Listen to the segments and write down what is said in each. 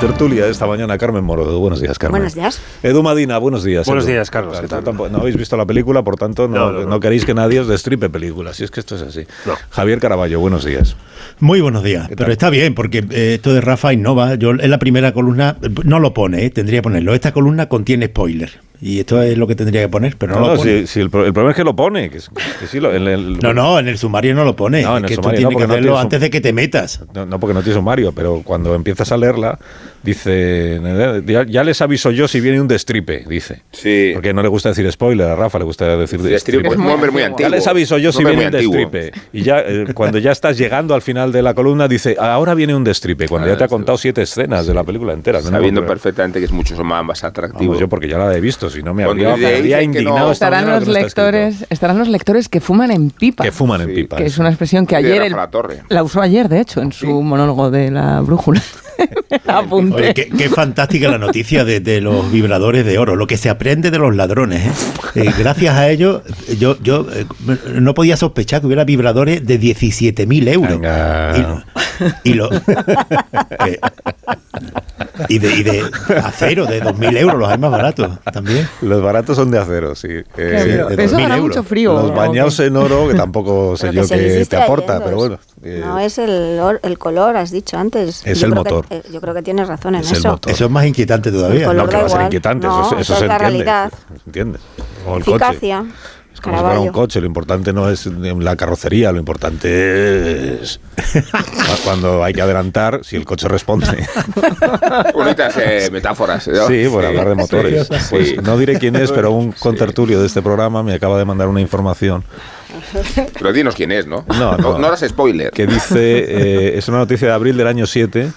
tertulia esta mañana Carmen Morodo. Buenos días, Carmen. Buenos días. Edu Madina, buenos días. Buenos Edu. días, Carlos, Claro, ¿qué tal? tampoco- no habéis visto la película, por tanto no, No, no, no. no queréis que nadie os destripe películas. Si es que esto es así. No. Javier Caraballo, buenos días. Muy buenos días, ¿Qué pero está bien porque eh, esto de Rafa innova. Yo en la primera columna eh, no lo pone, eh, tendría que ponerlo. Esta columna contiene spoiler y esto es lo que tendría que poner, pero no, No, lo pone. si, si el, pro- el problema es que lo pone. Que, es- que sí lo- en el- No, no, en el sumario no lo pone. No, en el que sumario no, tiene que porque no hacerlo tienes un- antes de que te metas. No, no, porque no tiene sumario, pero cuando empiezas a leerla, dice, ya, ya les aviso yo si viene un destripe, dice. Sí. Porque no le gusta decir spoiler, a Rafa le gusta decir Destripe destripe. es un hombre muy antiguo. Ya les aviso yo si viene un destripe. Y ya eh, cuando ya estás llegando al final de la columna, dice, ahora viene un destripe. Cuando Ah, ya te ha contado siete escenas de la película entera. No Sabiendo perfectamente que es mucho más, más atractivo. Vamos, yo porque ya la he visto, si no me Cuando habría, me habría indignado no- Estarán los no lectores, estarán los lectores que fuman en pipa. Que fuman en pipa. que es una expresión que ayer el- La usó ayer, de hecho, en su monólogo de la brújula. Apunte. Oye, qué, qué fantástica la noticia de, de los vibradores de oro, lo que se aprende de los ladrones. ¿eh? Eh, gracias a ello, yo, yo eh, no podía sospechar que hubiera vibradores de 17.000 euros. Venga. Y, y lo- eh, y de, y de acero, de 2.000 euros, los hay más baratos también. Los baratos son de acero, sí. Eh, Claro, de eso 2000 dará euros. mucho frío. Los ¿o bañados en oro, que tampoco sé Pero yo que te aporta, pero bueno. eh, No es el, el color, has dicho antes. Es Yo el motor. Eh, yo creo que tienes razón en Es eso. motor. Eso es más inquietante todavía. ¿no? No, que da va a ser igual. inquietante, No, eso, eso eso es se la entiende. realidad. ¿Se entiende? O el coche. Eficacia. Es como si fuera un coche, lo importante no es la carrocería, lo importante es cuando hay que adelantar, si el coche responde. Bonitas eh, metáforas. ¿no? Sí, por hablar de motores. Sí. Pues no diré quién es, pero un contertulio de este programa me acaba de mandar una información Pero dinos quién es, ¿no? No, no. No, hagas spoiler. que dice, eh, es una noticia de abril del año 7,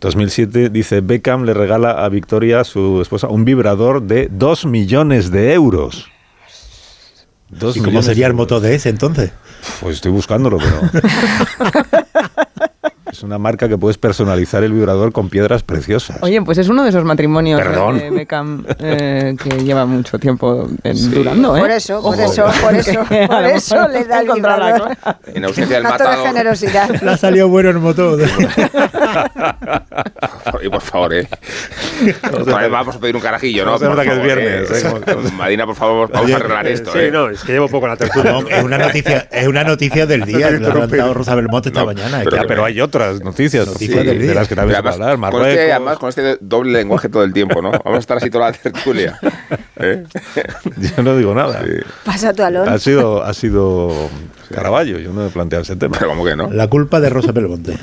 2007, dice Beckham le regala a Victoria, su esposa, un vibrador de 2 millones de euros. Dos ¿Y cómo millones sería de el euros. de ese entonces? Pues estoy buscándolo, pero... es una marca que puedes personalizar el vibrador con piedras preciosas. Oye, pues es uno de esos matrimonios Perdón. de Beckham eh, que lleva mucho tiempo eh, durando, ¿eh? Por eso, por Ojo. eso, por eso, por eso le da el vibrador. En ausencia del Acto de matador. generosidad. Le ha salido bueno el motor. Oye, por favor, eh. Otra vamos a pedir un carajillo, ¿no? Se nota que es favor, viernes, eh. eh, Madina, por favor, vamos a arreglar esto, Sí, eh. no, es que llevo poco en la tertulia. No, es una noticia, es una noticia del día. Lo ha levantado Rosa Belmonte esta No, mañana. pero- Ya, pero hay otras noticias, Noticias de, del día. las que también se puede hablar. además, con este, Marruecos. además, con este doble lenguaje todo el tiempo, ¿no? Vamos a estar así toda la tertulia. ¿eh? Yo no digo nada. Pasa tu alón. Ha sido, ha sido Caraballo, yo no he planteado ese tema. Pero como que no. La culpa de Rosa Belmonte.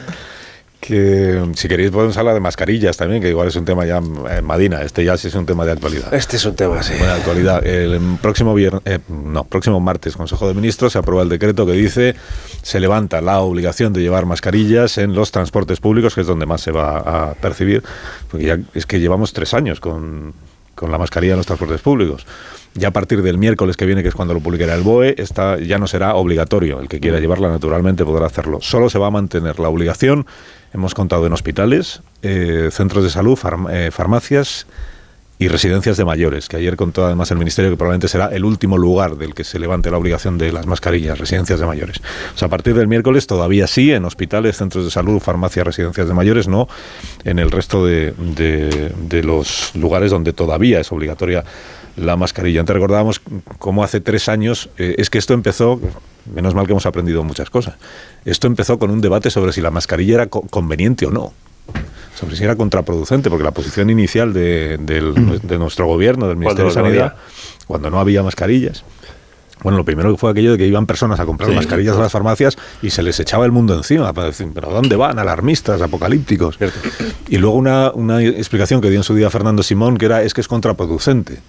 Que si queréis podemos hablar de mascarillas también, que igual es un tema ya eh, Madina, este ya sí es un tema de actualidad. Este es un tema, sí. Buena actualidad. El próximo viernes, eh, no, próximo martes, Consejo de Ministros, se aprueba el decreto que dice se levanta la obligación de llevar mascarillas en los transportes públicos, que es donde más se va a percibir, porque ya es que llevamos tres años con, con la mascarilla en los transportes públicos. Ya a partir del miércoles que viene, que es cuando lo publicará el BOE, ya no será obligatorio. El que quiera llevarla naturalmente podrá hacerlo. Solo se va a mantener la obligación, hemos contado en hospitales, eh, centros de salud, eh, farmacias y residencias de mayores, que ayer contó además el Ministerio que probablemente será el último lugar del que se levante la obligación de las mascarillas, residencias de mayores. O sea, a partir del miércoles todavía sí, en hospitales, centros de salud, farmacias, residencias de mayores, no en el resto de- de los lugares donde todavía es obligatoria la mascarilla. Antes recordábamos cómo hace tres años, eh, es que esto empezó, menos mal que hemos aprendido muchas cosas, esto empezó con un debate sobre si la mascarilla era co- conveniente o no sobre si era contraproducente, porque la posición inicial de, de nuestro gobierno, del Ministerio de no Sanidad, cuando no había mascarillas, bueno, lo primero que fue aquello de que iban personas a comprar Sí. mascarillas a las farmacias y se les echaba el mundo encima para decir, pero ¿dónde van? Alarmistas, apocalípticos. Y luego una, una explicación que dio en su día Fernando Simón, que era, es que es contraproducente.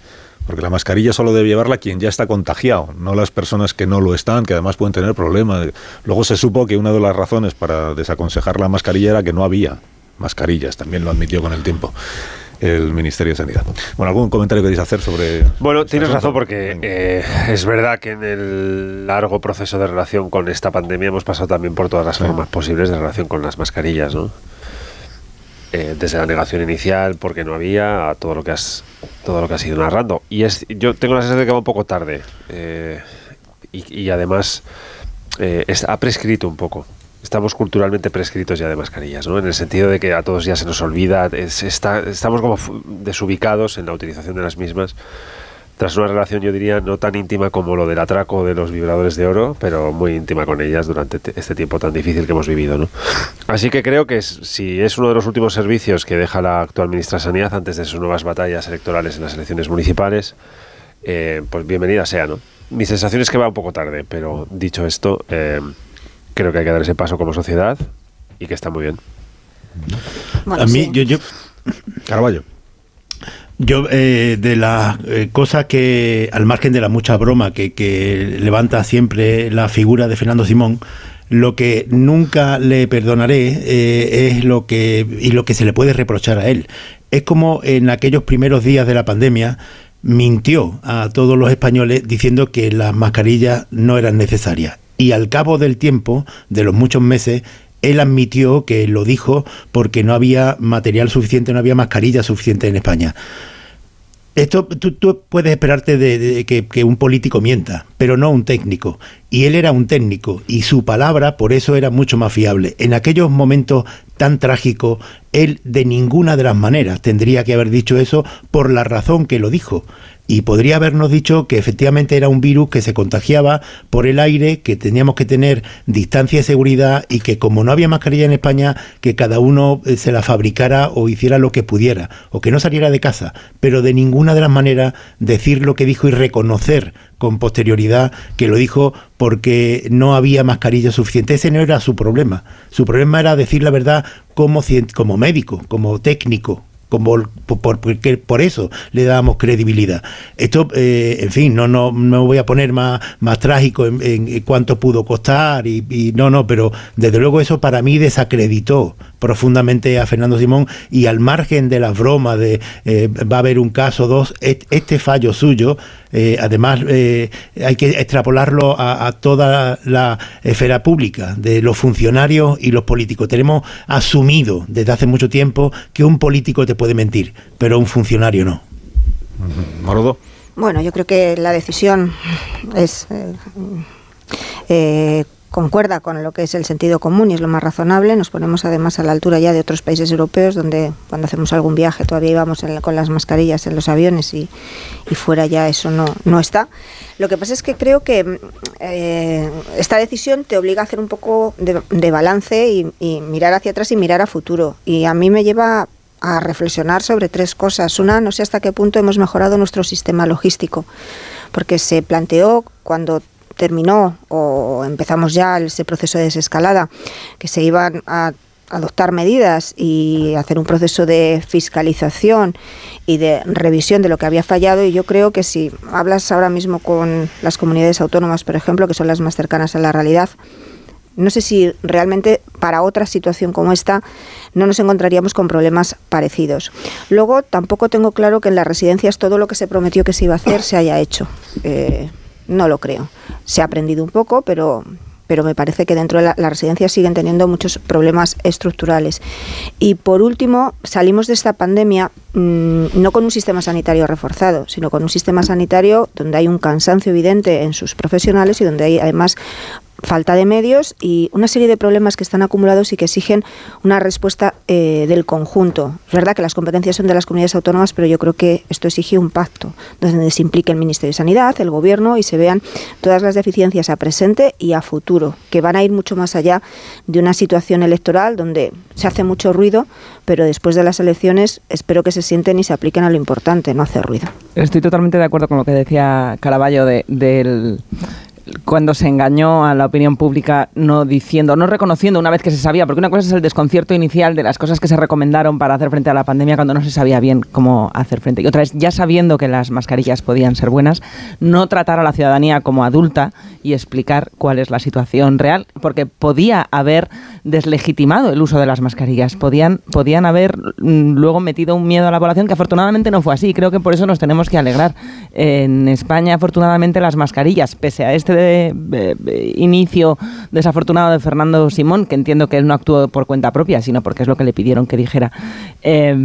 Porque la mascarilla solo debe llevarla quien ya está contagiado, no las personas que no lo están, que además pueden tener problemas. Luego se supo que una de las razones para desaconsejar la mascarilla era que no había mascarillas, también lo admitió con el tiempo el Ministerio de Sanidad. Bueno, ¿algún comentario queréis hacer sobre...? Bueno, este tienes asunto? razón porque eh, es verdad que en el largo proceso de relación con esta pandemia hemos pasado también por todas las formas posibles de relación con las mascarillas, ¿no? Eh, desde la negación inicial porque no había a todo lo que has todo lo que has ido narrando y es yo tengo la sensación de que va un poco tarde eh, y, además eh, ha prescrito un poco estamos culturalmente prescritos ya de mascarillas, ¿no? En el sentido de que a todos ya se nos olvida, es- está- estamos como desubicados en la utilización de las mismas. Tras una relación, yo diría, no tan íntima como lo del atraco de los vibradores de oro, pero muy íntima con ellas durante te- este tiempo tan difícil que hemos vivido. ¿no? Así que creo que si es uno de los últimos servicios que deja la actual ministra de Sanidad antes de sus nuevas batallas electorales en las elecciones municipales, eh, pues bienvenida sea. ¿no? Mi sensación es que va un poco tarde, pero dicho esto, eh, creo que hay que dar ese paso como sociedad y que está muy bien. Bueno, a mí, sí. yo, yo, Carballo. Yo, eh, de las eh, cosas que, al margen de la mucha broma que, que levanta siempre la figura de Fernando Simón, lo que nunca le perdonaré eh, es lo que, y lo que se le puede reprochar a él. Es como en aquellos primeros días de la pandemia mintió a todos los españoles diciendo que las mascarillas no eran necesarias. Y al cabo del tiempo, de los muchos meses, él admitió que lo dijo porque no había material suficiente, no había mascarilla suficiente en España. Esto tú, puedes esperarte de, de que, que un político mienta, pero no un técnico. Y él era un técnico y su palabra por eso era mucho más fiable. En aquellos momentos tan trágicos, él de ninguna de las maneras tendría que haber dicho eso por la razón que lo dijo. Y podría habernos dicho que efectivamente era un virus que se contagiaba por el aire, que teníamos que tener distancia de seguridad y que como no había mascarilla en España, que cada uno eh, se la fabricara o hiciera lo que pudiera, o que no saliera de casa. Pero de ninguna de las maneras decir lo que dijo y reconocer con posterioridad que lo dijo porque no había mascarilla suficiente. Ese no era su problema. Su problema era decir la verdad como, como médico, como técnico, por, por- por eso le dábamos credibilidad. Esto, eh, en fin, no, no, no voy a poner más, más trágico en, en cuánto pudo costar y, y no, no, pero desde luego eso para mí desacreditó profundamente a Fernando Simón y al margen de las bromas de eh, va a haber un caso o dos, et- este fallo suyo, eh, además eh, hay que extrapolarlo a, a toda la esfera pública, de los funcionarios y los políticos. Tenemos asumido desde hace mucho tiempo que un político te puede mentir, pero un funcionario no. Bueno, yo creo que la decisión es eh, eh, concuerda con lo que es el sentido común y es lo más razonable. Nos ponemos además a la altura ya de otros países europeos donde cuando hacemos algún viaje todavía íbamos con las mascarillas en los aviones y, fuera ya eso no, no está. Lo que pasa es que creo que mm, eh, esta decisión te obliga a hacer un poco de, balance y mirar hacia atrás y mirar a futuro. Y a mí me lleva a reflexionar sobre tres cosas. Una, no sé hasta qué punto hemos mejorado nuestro sistema logístico, porque se planteó cuando terminó o empezamos ya ese proceso de desescalada, que se iban a adoptar medidas y hacer un proceso de fiscalización y de revisión de lo que había fallado y yo creo que si hablas ahora mismo con las comunidades autónomas, por ejemplo, que son las más cercanas a la realidad, no sé si realmente para otra situación como esta no nos encontraríamos con problemas parecidos. Luego, tampoco tengo claro que en las residencias todo lo que se prometió que se iba a hacer se haya hecho. Eh, no lo creo. Se ha aprendido un poco, pero pero me parece que dentro de la- residencias siguen teniendo muchos problemas estructurales. Y por último, salimos de esta pandemia mm, no con un sistema sanitario reforzado, sino con un sistema sanitario donde hay un cansancio evidente en sus profesionales y donde hay además falta de medios y una serie de problemas que están acumulados y que exigen una respuesta eh, del conjunto. Es verdad que las competencias son de las comunidades autónomas, pero yo creo que esto exige un pacto donde se implique el Ministerio de Sanidad, el Gobierno y se vean todas las deficiencias a presente y a futuro, que van a ir mucho más allá de una situación electoral donde se hace mucho ruido, pero después de las elecciones espero que se sienten y se apliquen a lo importante, no hacer ruido. Estoy totalmente de acuerdo con lo que decía Caraballo de, del cuando se engañó a la opinión pública no diciendo, no reconociendo una vez que se sabía, porque una cosa es el desconcierto inicial de las cosas que se recomendaron para hacer frente a la pandemia cuando no se sabía bien cómo hacer frente. Y otra es, ya sabiendo que las mascarillas podían ser buenas, no tratar a la ciudadanía como adulta y explicar cuál es la situación real, porque podía haber deslegitimado el uso de las mascarillas, podían, podían haber mm, luego metido un miedo a la población que afortunadamente no fue así. Creo que por eso nos tenemos que alegrar. En España, afortunadamente, las mascarillas, pese a este de- de- de inicio desafortunado de Fernando Simón, que entiendo que él no actuó por cuenta propia, sino porque es lo que le pidieron que dijera, eh,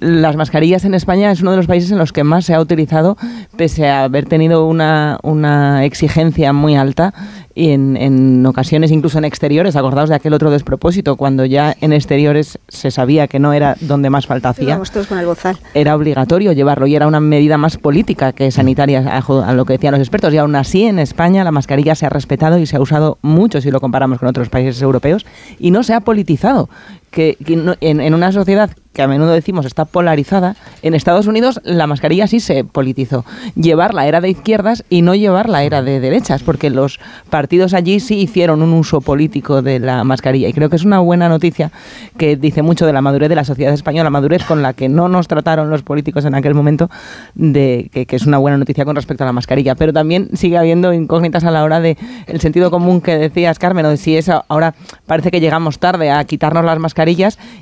las mascarillas en España es uno de los países en los que más se ha utilizado, pese a haber tenido una exigencia muy alta y en, en ocasiones incluso en exteriores, acordaos de aquel otro despropósito, cuando ya en exteriores se sabía que no era donde más falta hacía, todos con el bozal. era obligatorio llevarlo y era una medida más política que sanitaria, a lo que decían los expertos. Y aún así, en España la mascarilla se ha respetado y se ha usado mucho si lo comparamos con otros países europeos y no se ha politizado. Que, que en, una sociedad que a menudo decimos está polarizada, en Estados Unidos la mascarilla sí se politizó. Llevarla era de izquierdas y no llevarla era de derechas, porque los partidos allí sí hicieron un uso político de la mascarilla. Y creo que es una buena noticia que dice mucho de la madurez de la sociedad española, madurez con la que no nos trataron los políticos en aquel momento, de que, es una buena noticia con respecto a la mascarilla. Pero también sigue habiendo incógnitas a la hora de el sentido común que decías, Carmen, o si es ahora parece que llegamos tarde a quitarnos las mascarillas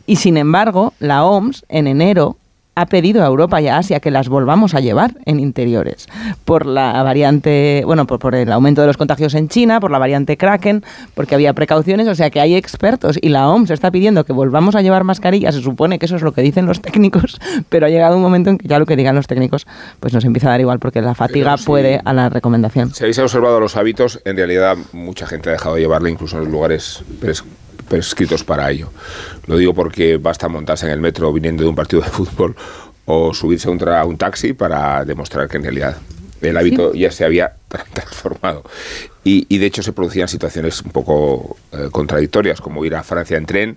y sin embargo la OMS en enero ha pedido a Europa y a Asia que las volvamos a llevar en interiores por la variante, bueno, por, por el aumento de los contagios en China, por la variante Kraken, porque había precauciones, o sea que hay expertos y la OMS está pidiendo que volvamos a llevar mascarillas, se supone que eso es lo que dicen los técnicos, pero ha llegado un momento en que ya lo que digan los técnicos pues nos empieza a dar igual porque la fatiga sí. puede a la recomendación. Si habéis observado los hábitos, en realidad mucha gente ha dejado de llevarla incluso en los lugares pres- prescritos para ello. Lo digo porque basta montarse en el metro viniendo de un partido de fútbol o subirse a un, tra- a un taxi para demostrar que en realidad el hábito ya se había tra- transformado. Y, y de hecho se producían situaciones un poco eh, contradictorias, como ir a Francia en tren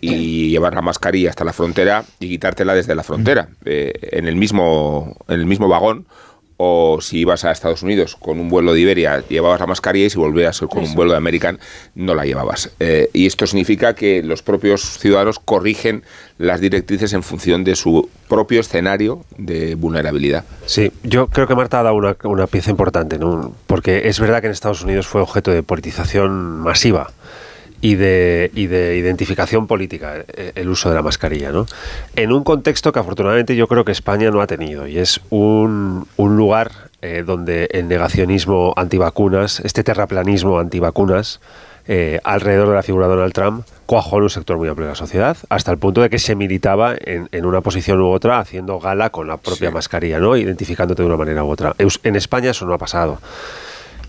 y llevar la mascarilla hasta la frontera y quitártela desde la frontera, eh, en, el mismo, en el mismo vagón o si ibas a Estados Unidos con un vuelo de Iberia llevabas la mascarilla y si volvías con un vuelo de American no la llevabas. Eh, y esto significa que los propios ciudadanos corrigen las directrices en función de su propio escenario de vulnerabilidad. Sí, yo creo que Marta ha dado una, una pieza importante, ¿no? porque es verdad que en Estados Unidos fue objeto de politización masiva y de, y de identificación política eh, el uso de la mascarilla, ¿no? En un contexto que afortunadamente yo creo que España no ha tenido y es un, un lugar eh, donde el negacionismo antivacunas, este terraplanismo antivacunas, eh, alrededor de la figura de Donald Trump cuajó en un sector muy amplio de la sociedad, hasta el punto de que se militaba en, en una posición u otra, haciendo gala con la propia Sí. mascarilla, ¿no? identificándote de una manera u otra. En España eso no ha pasado.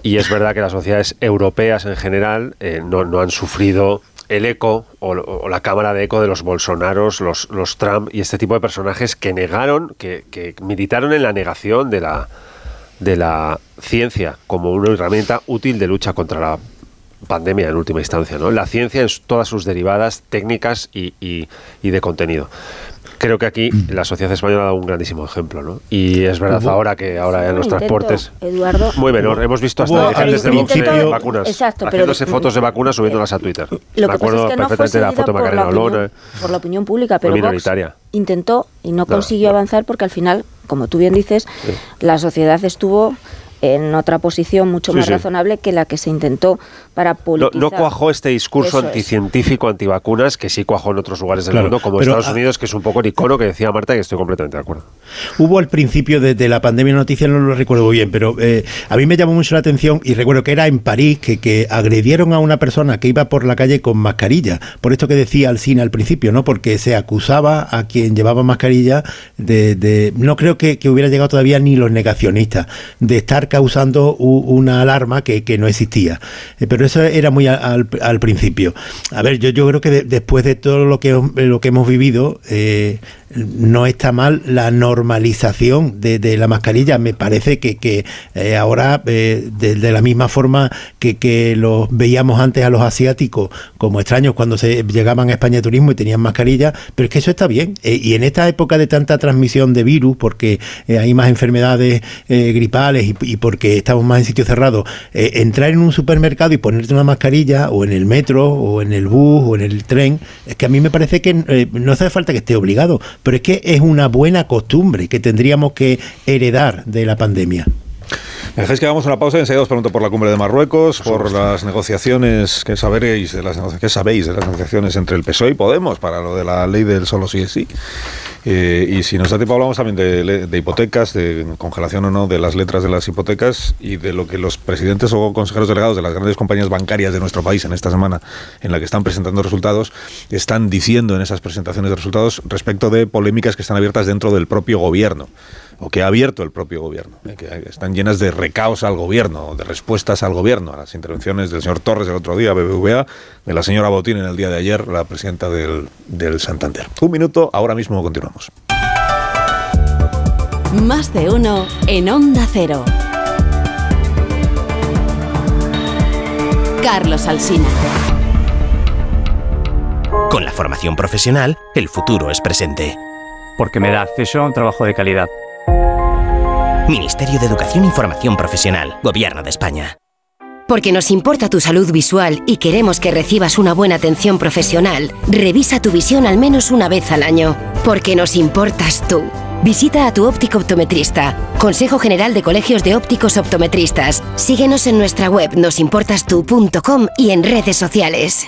Y es verdad que las sociedades europeas en general eh, no, han sufrido el eco o, o la cámara de eco de los Bolsonaros, los, los Trump y este tipo de personajes que negaron, que, que militaron en la negación de la, de la ciencia como una herramienta útil de lucha contra la pandemia en última instancia, ¿no? La ciencia en todas sus derivadas técnicas y, y- y de contenido. Creo que aquí la sociedad española ha dado un grandísimo ejemplo, ¿no? Y es verdad Hubo- ahora que ahora en los Intento, transportes Eduardo, muy menor, hemos visto hasta dirigentes de Vox de vacunas Exacto, pero- haciéndose fotos de vacunas subiéndolas a Twitter. Lo Me que acuerdo es que no fue perfectamente de la foto de Macarena Olona. por la opinión pública, pero Vox intentó y no consiguió avanzar porque al final, como tú bien dices, la sociedad estuvo en otra posición mucho Sí, más sí. razonable que la que se intentó para No, politizar. no cuajó este discurso Eso es. anticientífico, antivacunas, que sí cuajó en otros lugares del Claro, mundo, como pero, Estados Unidos, que es un poco el icono que decía Marta, y que estoy completamente de acuerdo. Hubo al principio de, de la pandemia noticia, no lo recuerdo muy bien, pero eh, a mí me llamó mucho la atención y recuerdo que era en París que, que agredieron a una persona que iba por la calle con mascarilla. Por esto que decía Alcina al principio, ¿no? Porque se acusaba a quien llevaba mascarilla de. de- no creo que, que hubiera llegado todavía ni los negacionistas, de estar causando u- una alarma que, que no existía. Eh, pero eso era muy al, al principio. A ver, yo, yo creo que de- después de todo lo que, lo que hemos vivido, eh, no está mal la normalización de, la mascarilla. Me parece que, eh, ahora, eh, de, la misma forma que, los veíamos antes a los asiáticos como extraños cuando se llegaban a España de turismo y tenían mascarilla, pero es que eso está bien. Eh, y en esta época de tanta transmisión de virus, porque hay más enfermedades gripales y, y porque estamos más en sitios cerrados, entrar en un supermercado y ponerte una mascarilla o en el metro o en el bus o en el tren, es que a mí me parece que no hace falta que esté obligado, pero es que es una buena costumbre que tendríamos que heredar de la pandemia. Me dejáis que hagamos una pausa y enseguida os pregunto por la cumbre de Marruecos, por las negociaciones que sabéis, de las que sabéis de las negociaciones entre el PSOE y Podemos para lo de la ley del solo sí es sí. Eh, y si nos da tiempo hablamos también de hipotecas, de congelación o no de las letras de las hipotecas y de lo que los presidentes o consejeros delegados de las grandes compañías bancarias de nuestro país en esta semana en la que están presentando resultados están diciendo en esas presentaciones de resultados respecto de polémicas que están abiertas dentro del propio gobierno o que ha abierto el propio gobierno, eh, que están llenas de de recaos al gobierno, de respuestas al gobierno, a las intervenciones del señor Torres el otro día, BBVA, de la señora Botín en el día de ayer, la presidenta del, del Santander. Un minuto, ahora mismo continuamos. Más de uno en Onda Cero. Carlos Alsina. Con la formación profesional, el futuro es presente. Porque me da acceso a un trabajo de calidad. Ministerio de Educación y Formación Profesional, Gobierno de España. Porque nos importa tu salud visual y queremos que recibas una buena atención profesional, revisa tu visión al menos una vez al año. Porque nos importas tú. Visita a tu óptico optometrista. Consejo General de Colegios de Ópticos Optometristas. Síguenos en nuestra web nosimportastu.com y en redes sociales.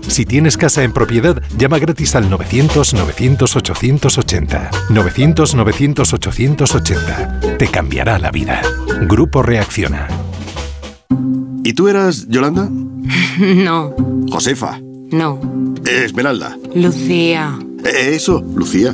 Si tienes casa en propiedad, llama gratis al 900-900-880. 900-900-880. Te cambiará la vida. Grupo Reacciona. ¿Y tú eras Yolanda? No. Josefa. No. Esmeralda. Lucía. Eso, Lucía.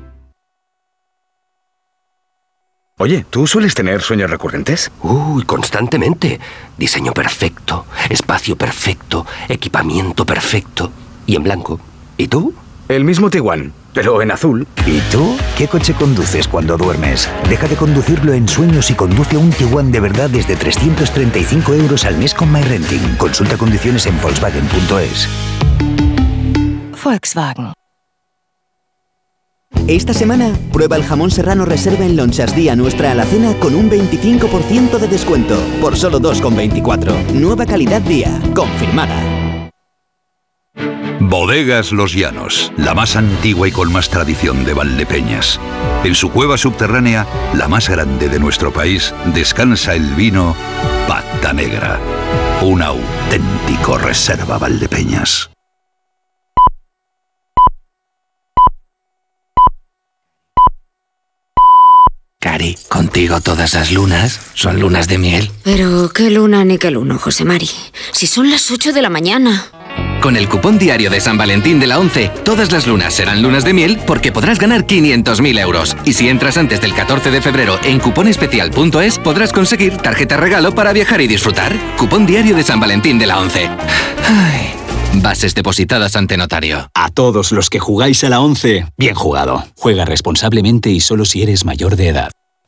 Oye, ¿tú sueles tener sueños recurrentes? Uy, constantemente. Diseño perfecto, espacio perfecto, equipamiento perfecto y en blanco. ¿Y tú? El mismo Tiguan, pero en azul. ¿Y tú? ¿Qué coche conduces cuando duermes? Deja de conducirlo en sueños y conduce un Tiguan de verdad desde 335 euros al mes con MyRenting. Consulta condiciones en Volkswagen.es. Volkswagen. Esta semana, prueba el jamón serrano reserva en Lonchas Día nuestra alacena con un 25% de descuento, por solo 2,24. Nueva calidad día, confirmada. Bodegas Los Llanos, la más antigua y con más tradición de Valdepeñas. En su cueva subterránea, la más grande de nuestro país, descansa el vino Pata Negra, un auténtico reserva Valdepeñas. Contigo todas las lunas son lunas de miel. Pero qué luna ni qué luno, José Mari. Si son las 8 de la mañana. Con el cupón diario de San Valentín de la 11, todas las lunas serán lunas de miel porque podrás ganar 500.000 euros. Y si entras antes del 14 de febrero en cuponespecial.es, podrás conseguir tarjeta regalo para viajar y disfrutar. Cupón diario de San Valentín de la 11. Ay, bases depositadas ante notario. A todos los que jugáis a la 11, bien jugado. Juega responsablemente y solo si eres mayor de edad.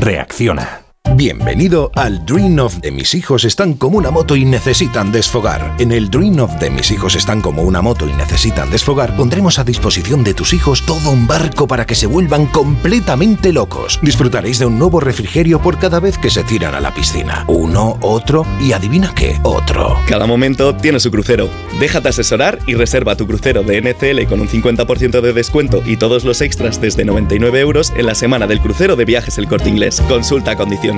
Reacciona. Bienvenido al Dream of de mis hijos están como una moto y necesitan desfogar. En el Dream of de mis hijos están como una moto y necesitan desfogar, pondremos a disposición de tus hijos todo un barco para que se vuelvan completamente locos. Disfrutaréis de un nuevo refrigerio por cada vez que se tiran a la piscina. Uno, otro y adivina qué, otro. Cada momento tiene su crucero. Déjate asesorar y reserva tu crucero de NCL con un 50% de descuento y todos los extras desde 99 euros en la semana del crucero de viajes El Corte Inglés. Consulta condiciones.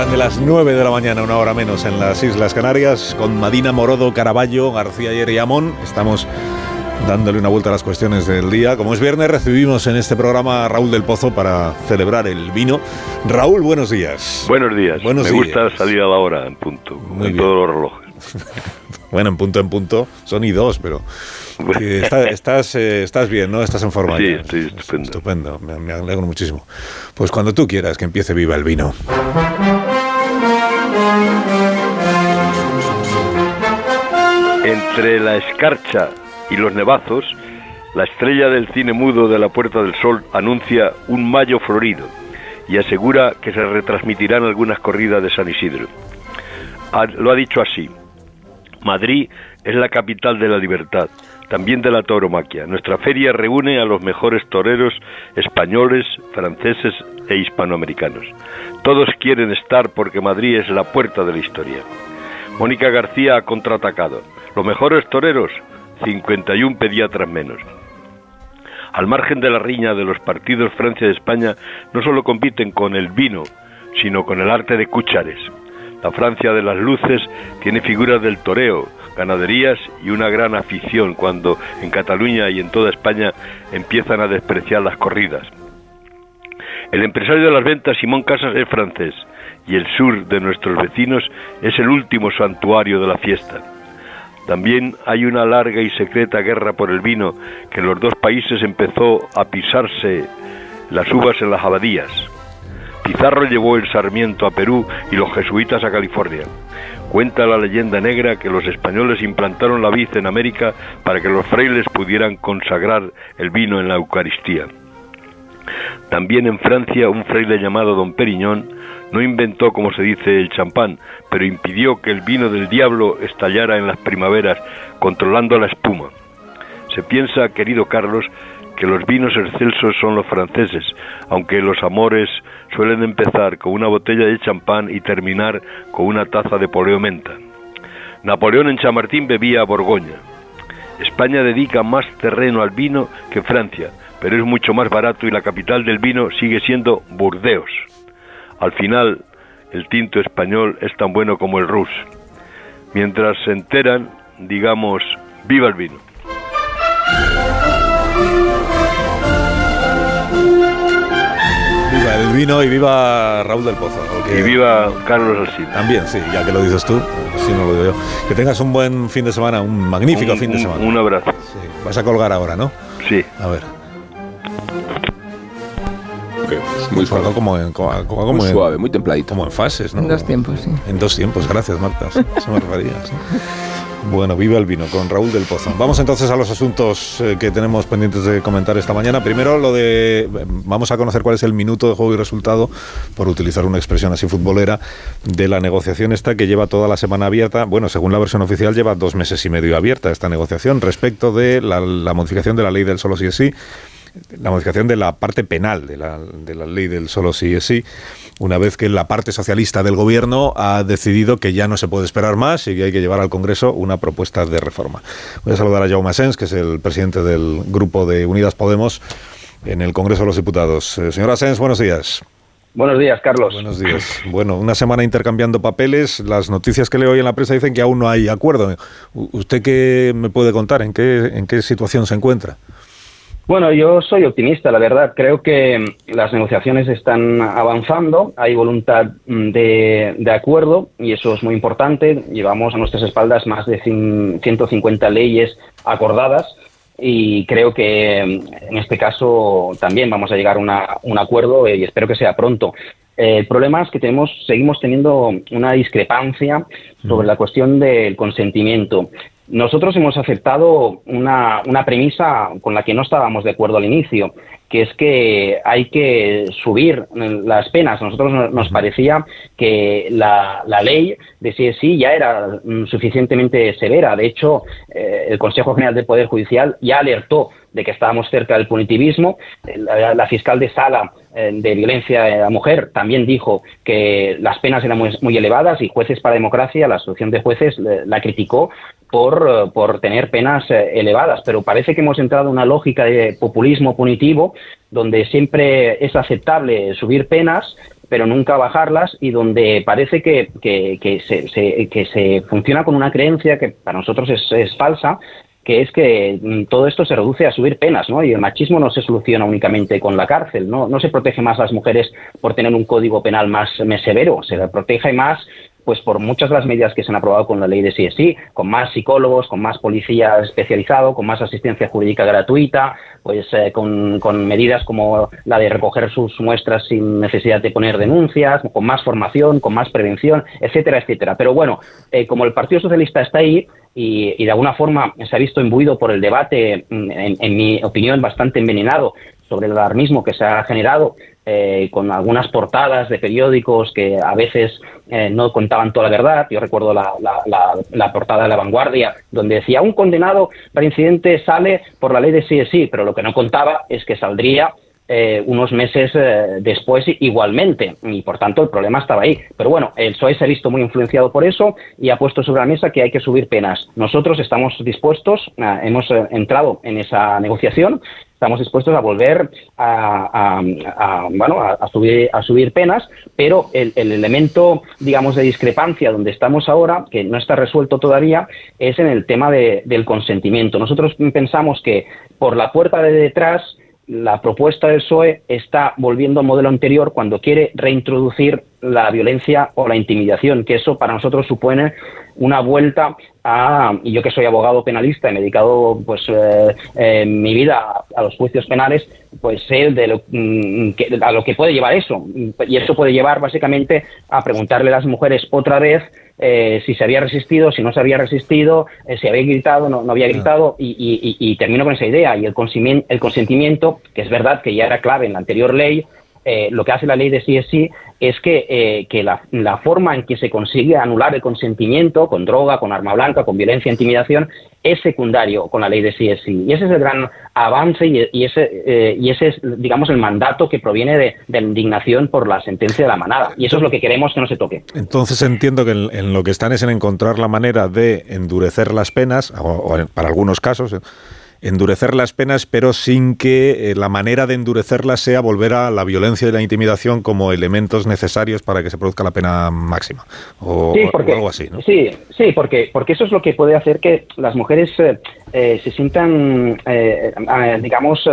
Pasan de las 9 de la mañana, una hora menos, en las Islas Canarias, con Madina Morodo, Caraballo, García y Amón. Estamos dándole una vuelta a las cuestiones del día. Como es viernes, recibimos en este programa a Raúl del Pozo para celebrar el vino. Raúl, buenos días. Buenos días. Buenos Me días. gusta salir a la hora, en punto, Muy en bien. todos los relojes. Bueno, en punto en punto son y dos, pero está- estás, eh, estás bien, ¿no? Estás en forma. Sí, ya. estoy estupendo. Estupendo, me, me alegro muchísimo. Pues cuando tú quieras que empiece viva el vino. Entre la escarcha y los nevazos, la estrella del cine mudo de la Puerta del Sol anuncia un mayo florido y asegura que se retransmitirán algunas corridas de San Isidro. Ha- lo ha dicho así. Madrid es la capital de la libertad, también de la tauromaquia. Nuestra feria reúne a los mejores toreros españoles, franceses e hispanoamericanos. Todos quieren estar porque Madrid es la puerta de la historia. Mónica García ha contraatacado. Los mejores toreros, 51 pediatras menos. Al margen de la riña de los partidos Francia y España, no solo compiten con el vino, sino con el arte de cúchares. La Francia de las luces tiene figuras del toreo, ganaderías y una gran afición cuando en Cataluña y en toda España empiezan a despreciar las corridas. El empresario de las ventas, Simón Casas, es francés y el sur de nuestros vecinos es el último santuario de la fiesta. También hay una larga y secreta guerra por el vino que en los dos países empezó a pisarse las uvas en las abadías. Pizarro llevó el sarmiento a Perú y los jesuitas a California. Cuenta la leyenda negra que los españoles implantaron la vid en América para que los frailes pudieran consagrar el vino en la Eucaristía. También en Francia un fraile llamado Don Periñón no inventó, como se dice, el champán, pero impidió que el vino del diablo estallara en las primaveras, controlando la espuma. Se piensa, querido Carlos, que los vinos excelsos son los franceses, aunque los amores suelen empezar con una botella de champán y terminar con una taza de poleo menta. Napoleón en Chamartín bebía Borgoña. España dedica más terreno al vino que Francia, pero es mucho más barato y la capital del vino sigue siendo Burdeos. Al final, el tinto español es tan bueno como el rus. Mientras se enteran, digamos, viva el vino. Viva el vino y viva Raúl del Pozo. que- Y viva Carlos Alsina. También, sí, ya que lo dices tú, si no lo digo yo. Que tengas un buen fin de semana, un magnífico Un- fin de un- semana. un abrazo. Sí, Vas a colgar ahora, ¿no? Sí. A ver. Muy suave. Como en, como, como- como Muy en- suave, muy templadito. Como en fases, ¿no? En dos tiempos, sí. En dos tiempos, gracias Marta. Sí, Eso me refería, sí. Bueno, viva el vino con Raúl del Pozo. Vamos entonces a los asuntos eh, que tenemos pendientes de comentar esta mañana. Primero lo de vamos a conocer cuál es el minuto de juego y resultado, por utilizar una expresión así futbolera, de la negociación esta que lleva toda la semana abierta. Bueno, según la versión oficial lleva dos meses y medio abierta esta negociación respecto de la, modificación de la ley del solo sí es sí la modificación de la parte penal de la, de la ley del solo sí es sí, una vez que la parte socialista del gobierno ha decidido que ya no se puede esperar más y que hay que llevar al Congreso una propuesta de reforma. Voy a saludar a Jaume Asens, que es el presidente del grupo de Unidas Podemos en el Congreso de los Diputados. Eh, señor Asens, buenos días. Buenos días, Carlos. Buenos días. Bueno, una semana intercambiando papeles. Las noticias que leo hoy en la prensa dicen que aún no hay acuerdo. ¿Usted qué me puede contar? ¿En qué, en qué situación se encuentra? Bueno, yo soy optimista, la verdad. Creo que mm, las negociaciones están avanzando, hay voluntad mm, de, de acuerdo y eso es muy importante. Llevamos a nuestras espaldas más de cin- 150 leyes acordadas y creo que mm, en este caso también vamos a llegar a una- un acuerdo y espero que sea pronto. Eh, El problema es que tenemos, seguimos teniendo una discrepancia sobre la cuestión del consentimiento. Nosotros hemos aceptado una, una premisa con la que no estábamos de acuerdo al inicio, que es que hay que subir las penas. A nosotros no- nos parecía que la, la ley de sí es sí ya era suficientemente severa. De hecho, eh, el Consejo General del Poder Judicial ya alertó de que estábamos cerca del punitivismo. La, la fiscal de sala de violencia a la mujer también dijo que las penas eran muy, muy elevadas y Jueces para Democracia, la Asociación de Jueces, la criticó por, eh, por tener penas eh, elevadas. Pero parece que hemos entrado en una lógica de populismo punitivo donde siempre es aceptable subir penas pero nunca bajarlas y donde parece que, que, que se, se- que se funciona con una creencia que para nosotros es, es falsa, que es que mm, todo esto se reduce a subir penas, ¿no? Y el machismo no se soluciona únicamente con la cárcel, ¿no? No se protege más a las mujeres por tener un código penal más, más severo, se protege más pues por muchas de las medidas que se han aprobado con la ley de CSI, con más psicólogos, con más policía especializado, con más asistencia jurídica gratuita, pues eh, con, con, medidas como la de recoger sus muestras sin necesidad de poner denuncias, con más formación, con más prevención, etcétera, etcétera. Pero bueno, eh, como el Partido Socialista está ahí, y, de alguna forma se ha visto imbuido por el debate, mm, en, mi opinión, bastante envenenado sobre el alarmismo que se ha generado eh, con algunas portadas de periódicos que a veces eh, no contaban toda la verdad. Yo recuerdo la, la, portada de La Vanguardia, donde decía un condenado para incidente sale por la ley de sí es sí, pero lo que no contaba es que saldría eh, unos meses eh, después igualmente y por tanto el problema estaba ahí. Pero bueno, el PSOE se ha visto muy influenciado por eso y ha puesto sobre la mesa que hay que subir penas. Nosotros estamos dispuestos, hemos eh, entrado en esa negociación, estamos dispuestos a volver a, bueno, a, subir, a subir penas, pero el, elemento, digamos, de discrepancia donde estamos ahora, que no está resuelto todavía, es en el tema del consentimiento. Nosotros pensamos que por la puerta de detrás la propuesta del PSOE está volviendo al modelo anterior cuando quiere reintroducir la violencia o la intimidación, que eso para nosotros supone una vuelta a, y yo que soy abogado penalista, he dedicado pues eh, mi vida a los juicios penales, pues sé de lo, mm, que, a lo que puede llevar eso. Y eso puede llevar básicamente a preguntarle a las mujeres otra vez eh, si se había resistido, si no se había resistido, eh, si había gritado, no, no había gritado, y, y, termino con esa idea. Y el, el consentimiento, que es verdad que ya era clave en la anterior ley, eh, lo que hace la ley de sí es sí es que, eh, que la, forma en que se consigue anular el consentimiento con droga, con arma blanca, con violencia, intimidación, es secundario con la ley de sí. Y ese es el gran avance y, ese, eh, y ese es, digamos, el mandato que proviene de, de, la indignación por la sentencia de la manada. Y eso es lo que queremos que no se toque. Entonces entiendo que en, lo que están es en encontrar la manera de endurecer las penas, o, para algunos casos endurecer las penas, pero sin que eh, la manera de endurecerlas sea volver a la violencia y la intimidación como elementos necesarios para que se produzca la pena máxima o, algo así. ¿no? Sí, sí, porque, porque eso es lo que puede hacer que las mujeres eh, eh, se sientan, digamos,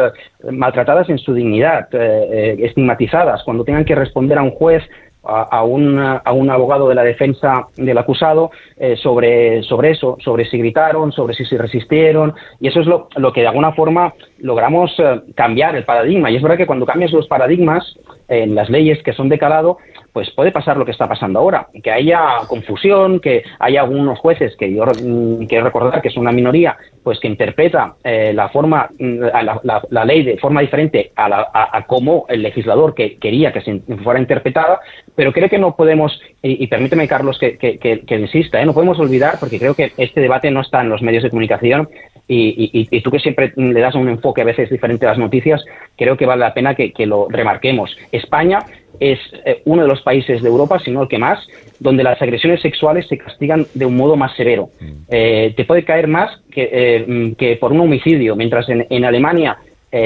maltratadas en su dignidad, estigmatizadas, cuando tengan que responder a un juez a, un, a un abogado de la defensa del acusado eh, sobre, sobre eso, sobre si gritaron, sobre si se resistieron, y eso es lo, lo que de alguna forma logramos eh, cambiar el paradigma. Y es verdad que cuando cambias los paradigmas en las leyes que son de calado, pues puede pasar lo que está pasando ahora, que haya confusión, que haya algunos jueces que yo mm, quiero recordar que es una minoría, pues que interpreta eh, la forma, mm, la, ley de forma diferente a, la, a, cómo el legislador que quería que se fuera interpretada, pero creo que no podemos, y, permíteme Carlos que, que, insista, ¿eh? no podemos olvidar, porque creo que este debate no está en los medios de comunicación, y, y, tú que siempre le das un enfoque a veces diferente a las noticias, creo que vale la pena que, lo remarquemos. España es eh, uno de los países de Europa, si no el que más, donde las agresiones sexuales se castigan de un modo más severo. Mm. Eh, te puede caer más que, eh, que, por un homicidio, mientras en, en Alemania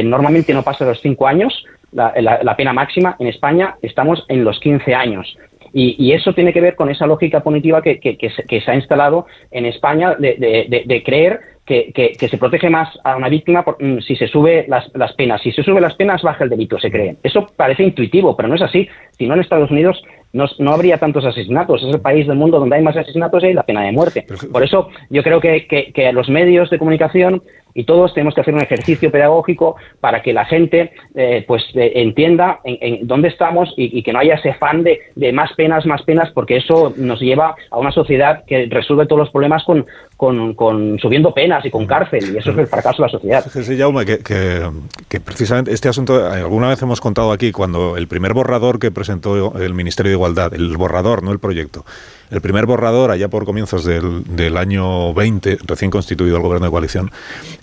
normalmente no pasa los cinco años, la, la, pena máxima, en España estamos en los 15 años. Y, eso tiene que ver con esa lógica punitiva que, que, se, ha instalado en España de, de, de creer que, que, se protege más a una víctima por, mm, si se sube las, las, penas. Si se sube las penas, baja el delito, se cree. Eso parece intuitivo, pero no es así. Si no, en Estados Unidos no, no, habría tantos asesinatos. Es el país del mundo donde hay más asesinatos y hay la pena de muerte. Por eso yo creo que, que los medios de comunicación y todos tenemos que hacer un ejercicio pedagógico para que la gente eh, pues eh, entienda en, dónde estamos y, que no haya ese afán de, de, más penas, más penas, porque eso nos lleva a una sociedad que resuelve todos los problemas con, con, subiendo penas y con cárcel, y eso es el fracaso de la sociedad. Sí, Jaume, que, que, precisamente este asunto, alguna vez hemos contado aquí, cuando el primer borrador que presentó el Ministerio de Igualdad, el borrador, no el proyecto, el primer borrador, allá por comienzos del, año 20, recién constituido el gobierno de coalición,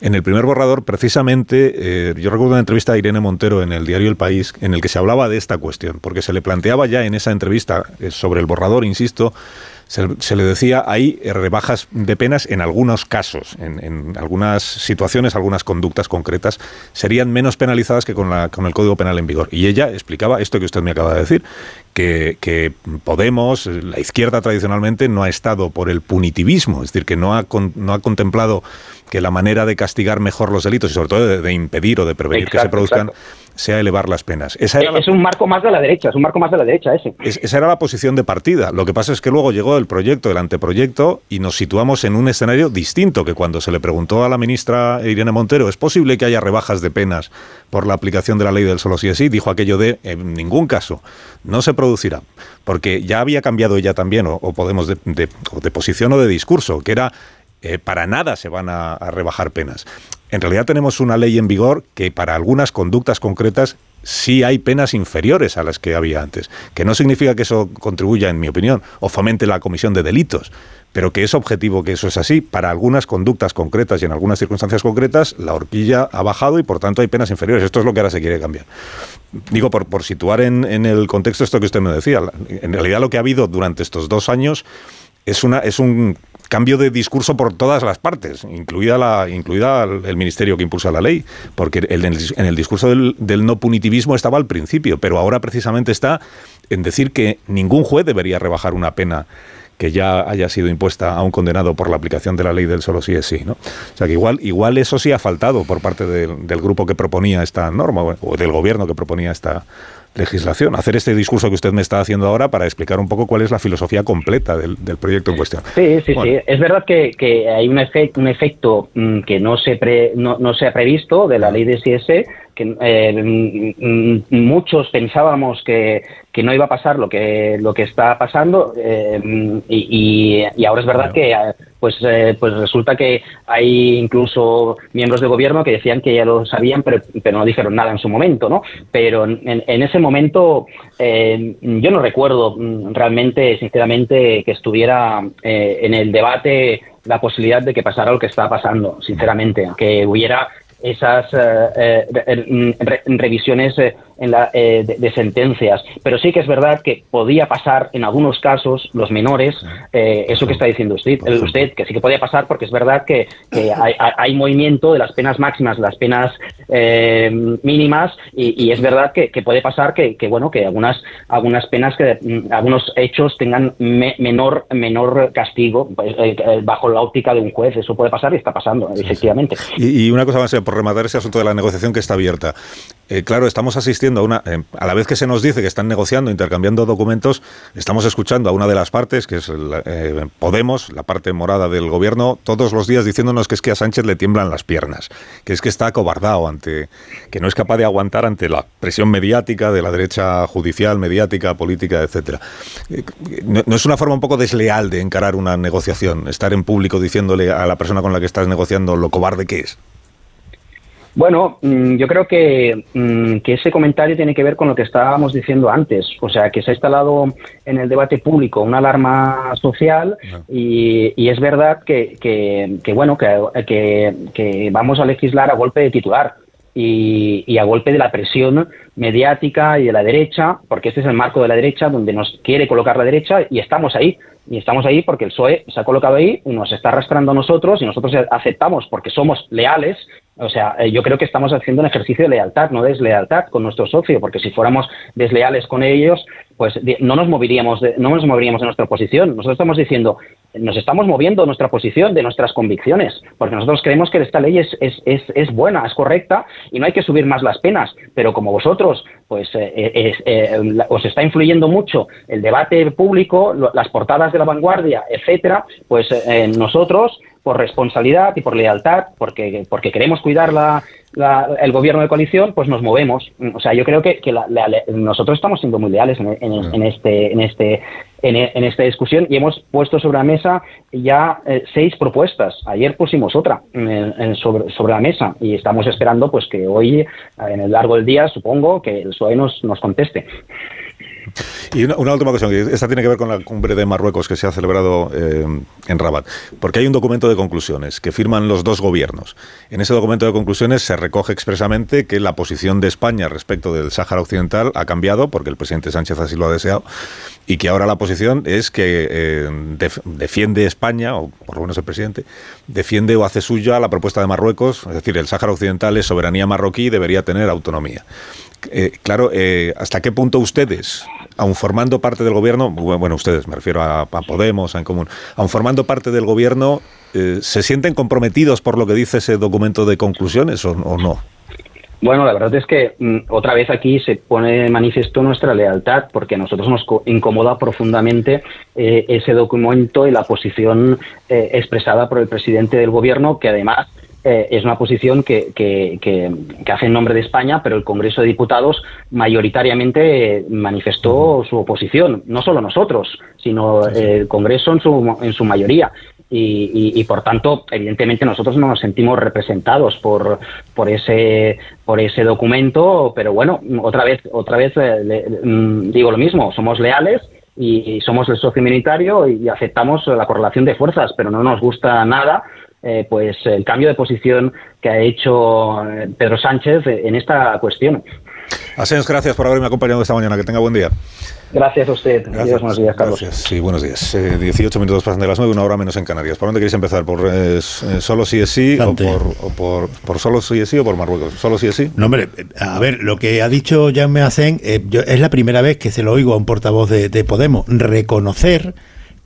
en el primer borrador, precisamente, eh, yo recuerdo una entrevista a Irene Montero en el diario El País, en el que se hablaba de esta cuestión, porque se le planteaba ya en esa entrevista eh, sobre el borrador, insisto, se, le decía hay rebajas de penas en algunos casos, en, algunas situaciones, algunas conductas concretas serían menos penalizadas que con, la, con el Código Penal en vigor. Y ella explicaba esto que usted me acaba de decir, que, que, Podemos, la izquierda tradicionalmente, no ha estado por el punitivismo, es decir, que no ha, no ha contemplado que la manera de castigar mejor los delitos y sobre todo de, impedir o de prevenir que se produzcan sea elevar las penas. Esa era es un marco más de la derecha, es un marco más de la derecha ese. esa era la posición de partida. Lo que pasa es que luego llegó el proyecto, el anteproyecto, y nos situamos en un escenario distinto que cuando se le preguntó a la ministra Irene Montero, ¿es posible que haya rebajas de penas por la aplicación de la ley del solo sí es sí? Dijo aquello de, en ningún caso, no se producirá. Porque ya había cambiado ella también, o, Podemos, de, de posición o de discurso, que era eh, para nada se van a, rebajar penas. En realidad tenemos una ley en vigor que para algunas conductas concretas sí hay penas inferiores a las que había antes, que no significa que eso contribuya, en mi opinión, o fomente la comisión de delitos, pero que es objetivo que eso es así. Para algunas conductas concretas y en algunas circunstancias concretas, la horquilla ha bajado y por tanto hay penas inferiores. Esto es lo que ahora se quiere cambiar. Digo, por, situar en, en el contexto esto que usted me decía, en realidad lo que ha habido durante estos dos años es, una, es un cambio de discurso por todas las partes, incluida, la, incluida el ministerio que impulsa la ley, porque en el discurso del, del, no punitivismo estaba al principio, pero ahora precisamente está en decir que ningún juez debería rebajar una pena que ya haya sido impuesta a un condenado por la aplicación de la ley del solo sí es sí. ¿no? O sea que igual, igual eso sí ha faltado por parte del grupo que proponía esta norma o del gobierno que proponía esta legislación. Hacer este discurso que usted me está haciendo ahora para explicar un poco cuál es la filosofía completa del, proyecto en cuestión. Sí, sí, sí. Es verdad que, hay un, efecto, un efecto mm, que no se, no, se ha previsto de la ley de CS que eh, mm, muchos pensábamos que, que, no iba a pasar lo que lo que está pasando eh, y, y, ahora es verdad que pues eh, pues resulta que hay incluso miembros de gobierno que decían que ya lo sabían pero, pero no dijeron nada en su momento no pero en, en ese momento yo no recuerdo mm, realmente sinceramente que estuviera en el debate la posibilidad de que pasara lo que está pasando sinceramente que hubiera esas eh, eh, revisiones eh, en la, de, sentencias. Pero sí que es verdad que podía pasar en algunos casos, los menores, eso que está diciendo usted, usted, que sí que podía pasar porque es verdad que, hay, movimiento de las penas máximas, las penas mínimas, y, es verdad que, puede pasar que, bueno, que algunas, algunas penas, que mm, algunos hechos tengan menor, menor castigo pues, bajo la óptica de un juez. Eso puede pasar y está pasando, efectivamente. Y, una cosa más, por rematar ese asunto de la negociación que está abierta. Eh, claro, estamos asistiendo a una. Eh, a la vez que se nos dice que están negociando, intercambiando documentos, estamos escuchando a una de las partes, que es eh, Podemos, la parte morada del gobierno, todos los días diciéndonos que es que a Sánchez le tiemblan las piernas, que es que está acobardado ante. que no es capaz de aguantar ante la presión mediática de la derecha judicial, mediática, política, etcétera. No, no es una forma un poco desleal de encarar una negociación, estar en público diciéndole a la persona con la que estás negociando lo cobarde que es. Bueno, mm, yo creo mm, que, ese comentario tiene que ver con lo que estábamos diciendo antes, o sea, que se ha instalado en el debate público una alarma social y, es verdad que, bueno, que, vamos a legislar a golpe de titular. Y, a golpe de la presión mediática y de la derecha, porque este es el marco de la derecha donde nos quiere colocar la derecha y estamos ahí. Y estamos ahí porque el PSOE se ha colocado ahí y nos está arrastrando a nosotros y nosotros aceptamos porque somos leales o sea, eh, yo creo que estamos haciendo un ejercicio de lealtad, no deslealtad con nuestro socio, porque si fuéramos desleales con ellos, pues no nos moveríamos de, no nos moveríamos de nuestra posición. Nosotros estamos diciendo, nos estamos moviendo de nuestra posición, de nuestras convicciones, porque nosotros creemos que esta ley es, es, es, es buena, es correcta y no hay que subir más las penas. Pero como vosotros, pues eh, eh, os está influyendo mucho el debate público, las portadas de la vanguardia, etcétera, pues nosotros por responsabilidad y por lealtad, porque, porque queremos cuidar la, el gobierno de coalición, pues nos movemos. O sea, yo creo que, nosotros estamos siendo muy leales en, en, este, en, este, en, esta discusión y hemos puesto sobre la mesa ya eh, seis propuestas. Ayer pusimos otra sobre, sobre la mesa y estamos esperando pues que hoy, en el largo del día, supongo, que el PSOE nos, nos conteste. Y una, última cuestión, esta tiene que ver con la cumbre de Marruecos que se ha celebrado eh, en Rabat, porque hay un documento de conclusiones que firman los dos gobiernos. En ese documento de conclusiones se recoge expresamente que la posición de España respecto del Sáhara Occidental ha cambiado, porque el presidente Sánchez así lo ha deseado, y que ahora la posición es que eh, defiende España, o por lo menos el presidente, defiende o hace suya la propuesta de Marruecos, es decir, el Sáhara Occidental es soberanía marroquí y debería tener autonomía. Eh, claro, eh, ¿hasta qué punto ustedes, aun formando parte del gobierno, bueno, ustedes, me refiero a, Podemos, a En Común, aun formando parte del gobierno, eh, ¿se sienten comprometidos por lo que dice ese documento de conclusiones o, no? Bueno, la verdad es que mm, otra vez aquí se pone de manifiesto nuestra lealtad, porque a nosotros nos incomoda profundamente ese documento y la posición expresada por el presidente del gobierno, que además eh, es una posición que, que, hace en nombre de España, pero el Congreso de Diputados mayoritariamente manifestó su oposición, no solo nosotros, sino el Congreso en su, en su mayoría. Y, por tanto, evidentemente nosotros no nos sentimos representados por, por ese por ese documento, pero bueno, otra vez otra vez eh, mm, digo lo mismo, somos leales y somos el socio militario y aceptamos la correlación de fuerzas, pero no nos gusta nada eh, pues el cambio de posición que ha hecho eh, Pedro Sánchez en esta cuestión. Asens, gracias por haberme acompañado esta mañana. Que tenga buen día. Gracias a usted. Gracias, buenos días, Carlos. Gracias. Sí, buenos días. 18 eh, minutos pasan de las 9, una hora menos en Canarias. ¿Por dónde queréis empezar? ¿Por solo sí es sí o por, por, solo sí es sí o por Marruecos? ¿Solo sí es sí? No, hombre, a ver, lo que ha dicho Jaume Hacen es la primera vez que se lo oigo a un portavoz de, de Podemos. Reconocer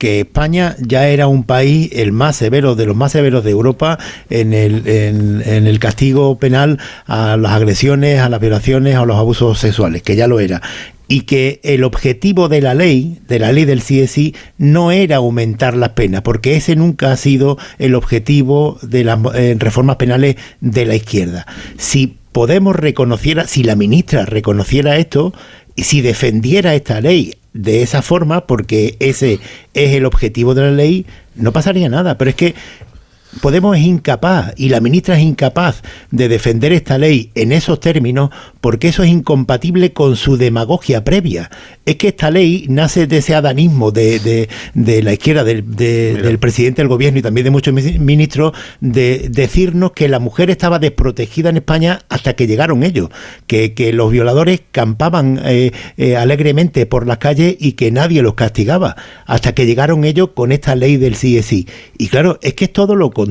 que España ya era un país el más severo, de los más severos de Europa en el, en, el castigo penal a las agresiones, a las violaciones, a los abusos sexuales, que ya lo era y que el objetivo de la ley, de la ley del CSI, no era aumentar las penas, porque ese nunca ha sido el objetivo de las eh, reformas penales de la izquierda. Si Podemos reconociera, si la ministra reconociera esto, y si defendiera esta ley de esa forma, porque ese es el objetivo de la ley, no pasaría nada. Pero es que Podemos es incapaz y la ministra es incapaz de defender esta ley en esos términos porque eso es incompatible con su demagogia previa. Es que esta ley nace de ese adanismo de, de, la izquierda, del, del presidente del gobierno y también de muchos ministros, de decirnos que la mujer estaba desprotegida en España hasta que llegaron ellos, que, que los violadores campaban eh, eh, alegremente por las calles y que nadie los castigaba, hasta que llegaron ellos con esta ley del CSI. Y claro, es que es todo lo contrario.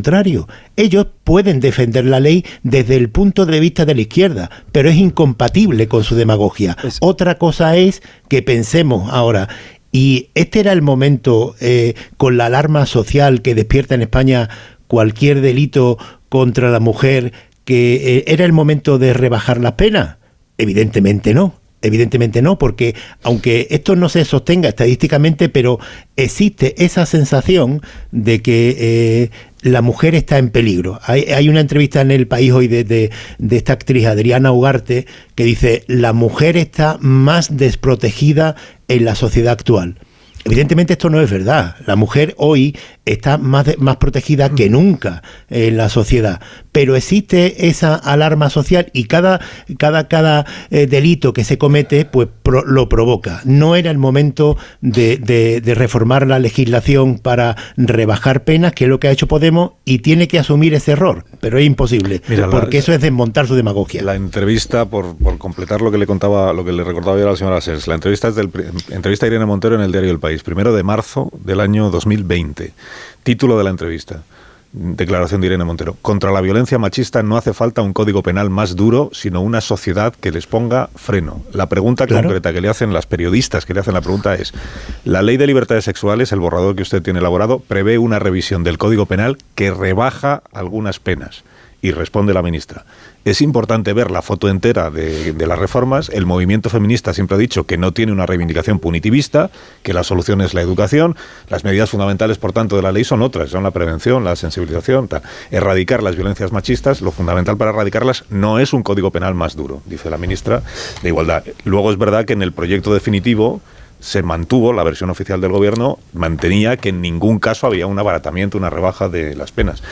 Ellos pueden defender la ley desde el punto de vista de la izquierda, pero es incompatible con su demagogia. Otra cosa es que pensemos ahora, y este era el momento eh, con la alarma social que despierta en España cualquier delito contra la mujer, que eh, era el momento de rebajar las penas. Evidentemente no. Evidentemente no, porque aunque esto no se sostenga estadísticamente, pero existe esa sensación de que eh, la mujer está en peligro. Hay, una entrevista en el país hoy de, de, esta actriz Adriana Ugarte que dice, la mujer está más desprotegida en la sociedad actual. Evidentemente esto no es verdad. La mujer hoy está más, más protegida que nunca en la sociedad. Pero existe esa alarma social y cada, cada, cada eh, delito que se comete pues lo provoca. No era el momento de, de, reformar la legislación para rebajar penas, que es lo que ha hecho Podemos, y tiene que asumir ese error. Pero es imposible, porque eso es desmontar su demagogia. La entrevista, por, por, completar lo que le contaba, lo que le recordaba yo a la señora Sers, la entrevista es del entrevista a Irene Montero en el diario El País, primero de marzo del año 2020. Título de la entrevista. Declaración de Irene Montero. Contra la violencia machista no hace falta un código penal más duro, sino una sociedad que les ponga freno. La pregunta concreta que le hacen las periodistas, que le hacen la pregunta es, ¿la ley de libertades sexuales, el borrador que usted tiene elaborado, prevé una revisión del código penal que rebaja algunas penas? Y responde la ministra, es importante ver la foto entera de, las reformas. El movimiento feminista siempre ha dicho que no tiene una reivindicación punitivista, que la solución es la educación. Las medidas fundamentales, por tanto, de la ley son otras, son la prevención, la sensibilización, erradicar las violencias machistas. Lo fundamental para erradicarlas no es un código penal más duro, dice la ministra de Igualdad. Luego es verdad que en el proyecto definitivo se mantuvo, la versión oficial del gobierno mantenía que en ningún caso había un abaratamiento, una rebaja de las penas,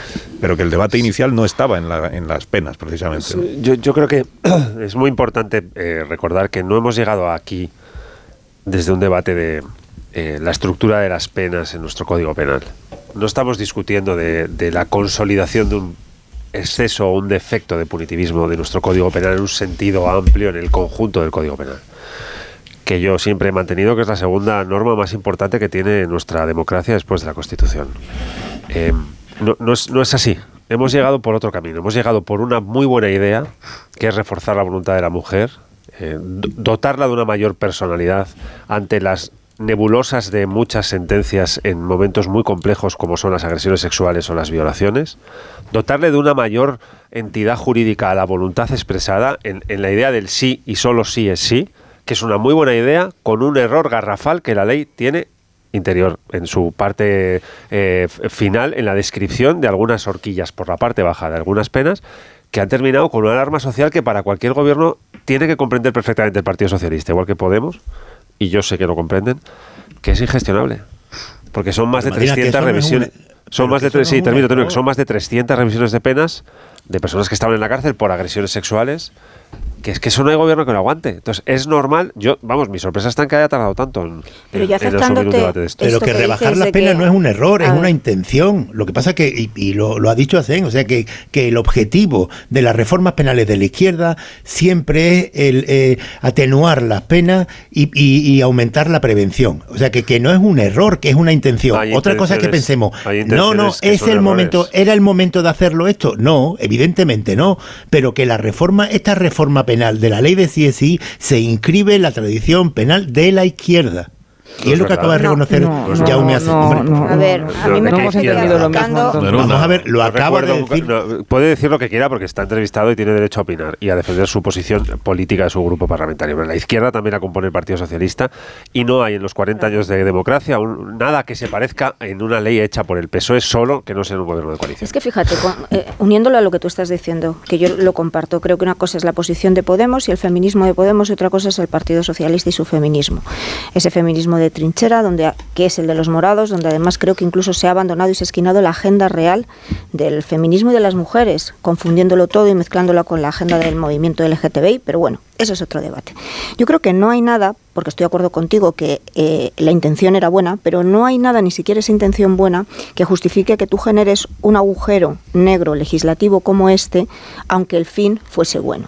pero que el debate inicial no estaba en, la, en las penas, precisamente. Yo, creo que es muy importante eh, recordar que no hemos llegado aquí desde un debate de eh, la estructura de las penas en nuestro Código Penal. No estamos discutiendo de la consolidación de un exceso o un defecto de punitivismo de nuestro Código Penal en un sentido amplio en el conjunto del Código Penal que yo siempre he mantenido que es la segunda norma más importante que tiene nuestra democracia después de la Constitución. Eh, no, no, es, no es así. Hemos llegado por otro camino. Hemos llegado por una muy buena idea, que es reforzar la voluntad de la mujer, eh, do- dotarla de una mayor personalidad ante las nebulosas de muchas sentencias en momentos muy complejos como son las agresiones sexuales o las violaciones, dotarle de una mayor entidad jurídica a la voluntad expresada en, en la idea del sí y solo sí es sí, que es una muy buena idea con un error garrafal que la ley tiene interior en su parte eh, final en la descripción de algunas horquillas por la parte baja de algunas penas que han terminado con una alarma social que para cualquier gobierno tiene que comprender perfectamente el Partido Socialista, igual que Podemos, y yo sé que lo comprenden, que es ingestionable. Porque son más de Pero, Marina, que 300 eso no es revisiones. Son más de es sí, termino, termino, son más de 300 revisiones de penas de personas que estaban en la cárcel por agresiones sexuales que es que eso no hay gobierno que lo aguante. Entonces, es normal. Yo, vamos, mi sorpresa está en que haya tardado tanto en, Pero ya en asumir un aceptándote debate de esto. Pero que, rebajar las penas no es un error, es una intención. Lo que pasa que, y, y lo, lo ha dicho Hacen, o sea que, que el objetivo de las reformas penales de la izquierda siempre es el eh, atenuar las penas y, y- y aumentar la prevención. O sea que, que no es un error, que es una intención. Hay Otra cosa es que pensemos, no, no, que es el errores. momento, era el momento de hacerlo esto. No, evidentemente no. Pero que la reforma, esta reforma penal de la ley de CSI se inscribe la tradición penal de la izquierda. Y es lo que acaba de reconocer Jaume. Hombre, A ver, a mí me ¿De qué parece que Vamos a ver, lo acaba de decir. no, puede decir lo que quiera porque está entrevistado y tiene derecho a opinar y a defender su posición política de su grupo parlamentario. Pero la izquierda también la compone el Partido Socialista y no hay en los 40 años de democracia un- nada que se parezca en una ley hecha por el PSOE solo que no sea en un gobierno de coalición. Es que fíjate, con- eh, uniéndolo a lo que tú estás diciendo, que yo lo comparto, creo que una cosa es la posición de Podemos y el feminismo de Podemos y otra cosa es el Partido Socialista y su feminismo. Ese feminismo de trinchera, donde que es el de los morados, donde además creo que incluso se ha abandonado y se ha esquinado la agenda real del feminismo y de las mujeres, confundiéndolo todo y mezclándolo con la agenda del movimiento LGTBI, pero bueno, eso es otro debate. Yo creo que no hay nada, porque estoy de acuerdo contigo que eh, la intención era buena, pero no hay nada, ni siquiera esa intención buena, que justifique que tú generes un agujero negro legislativo como este, aunque el fin fuese bueno.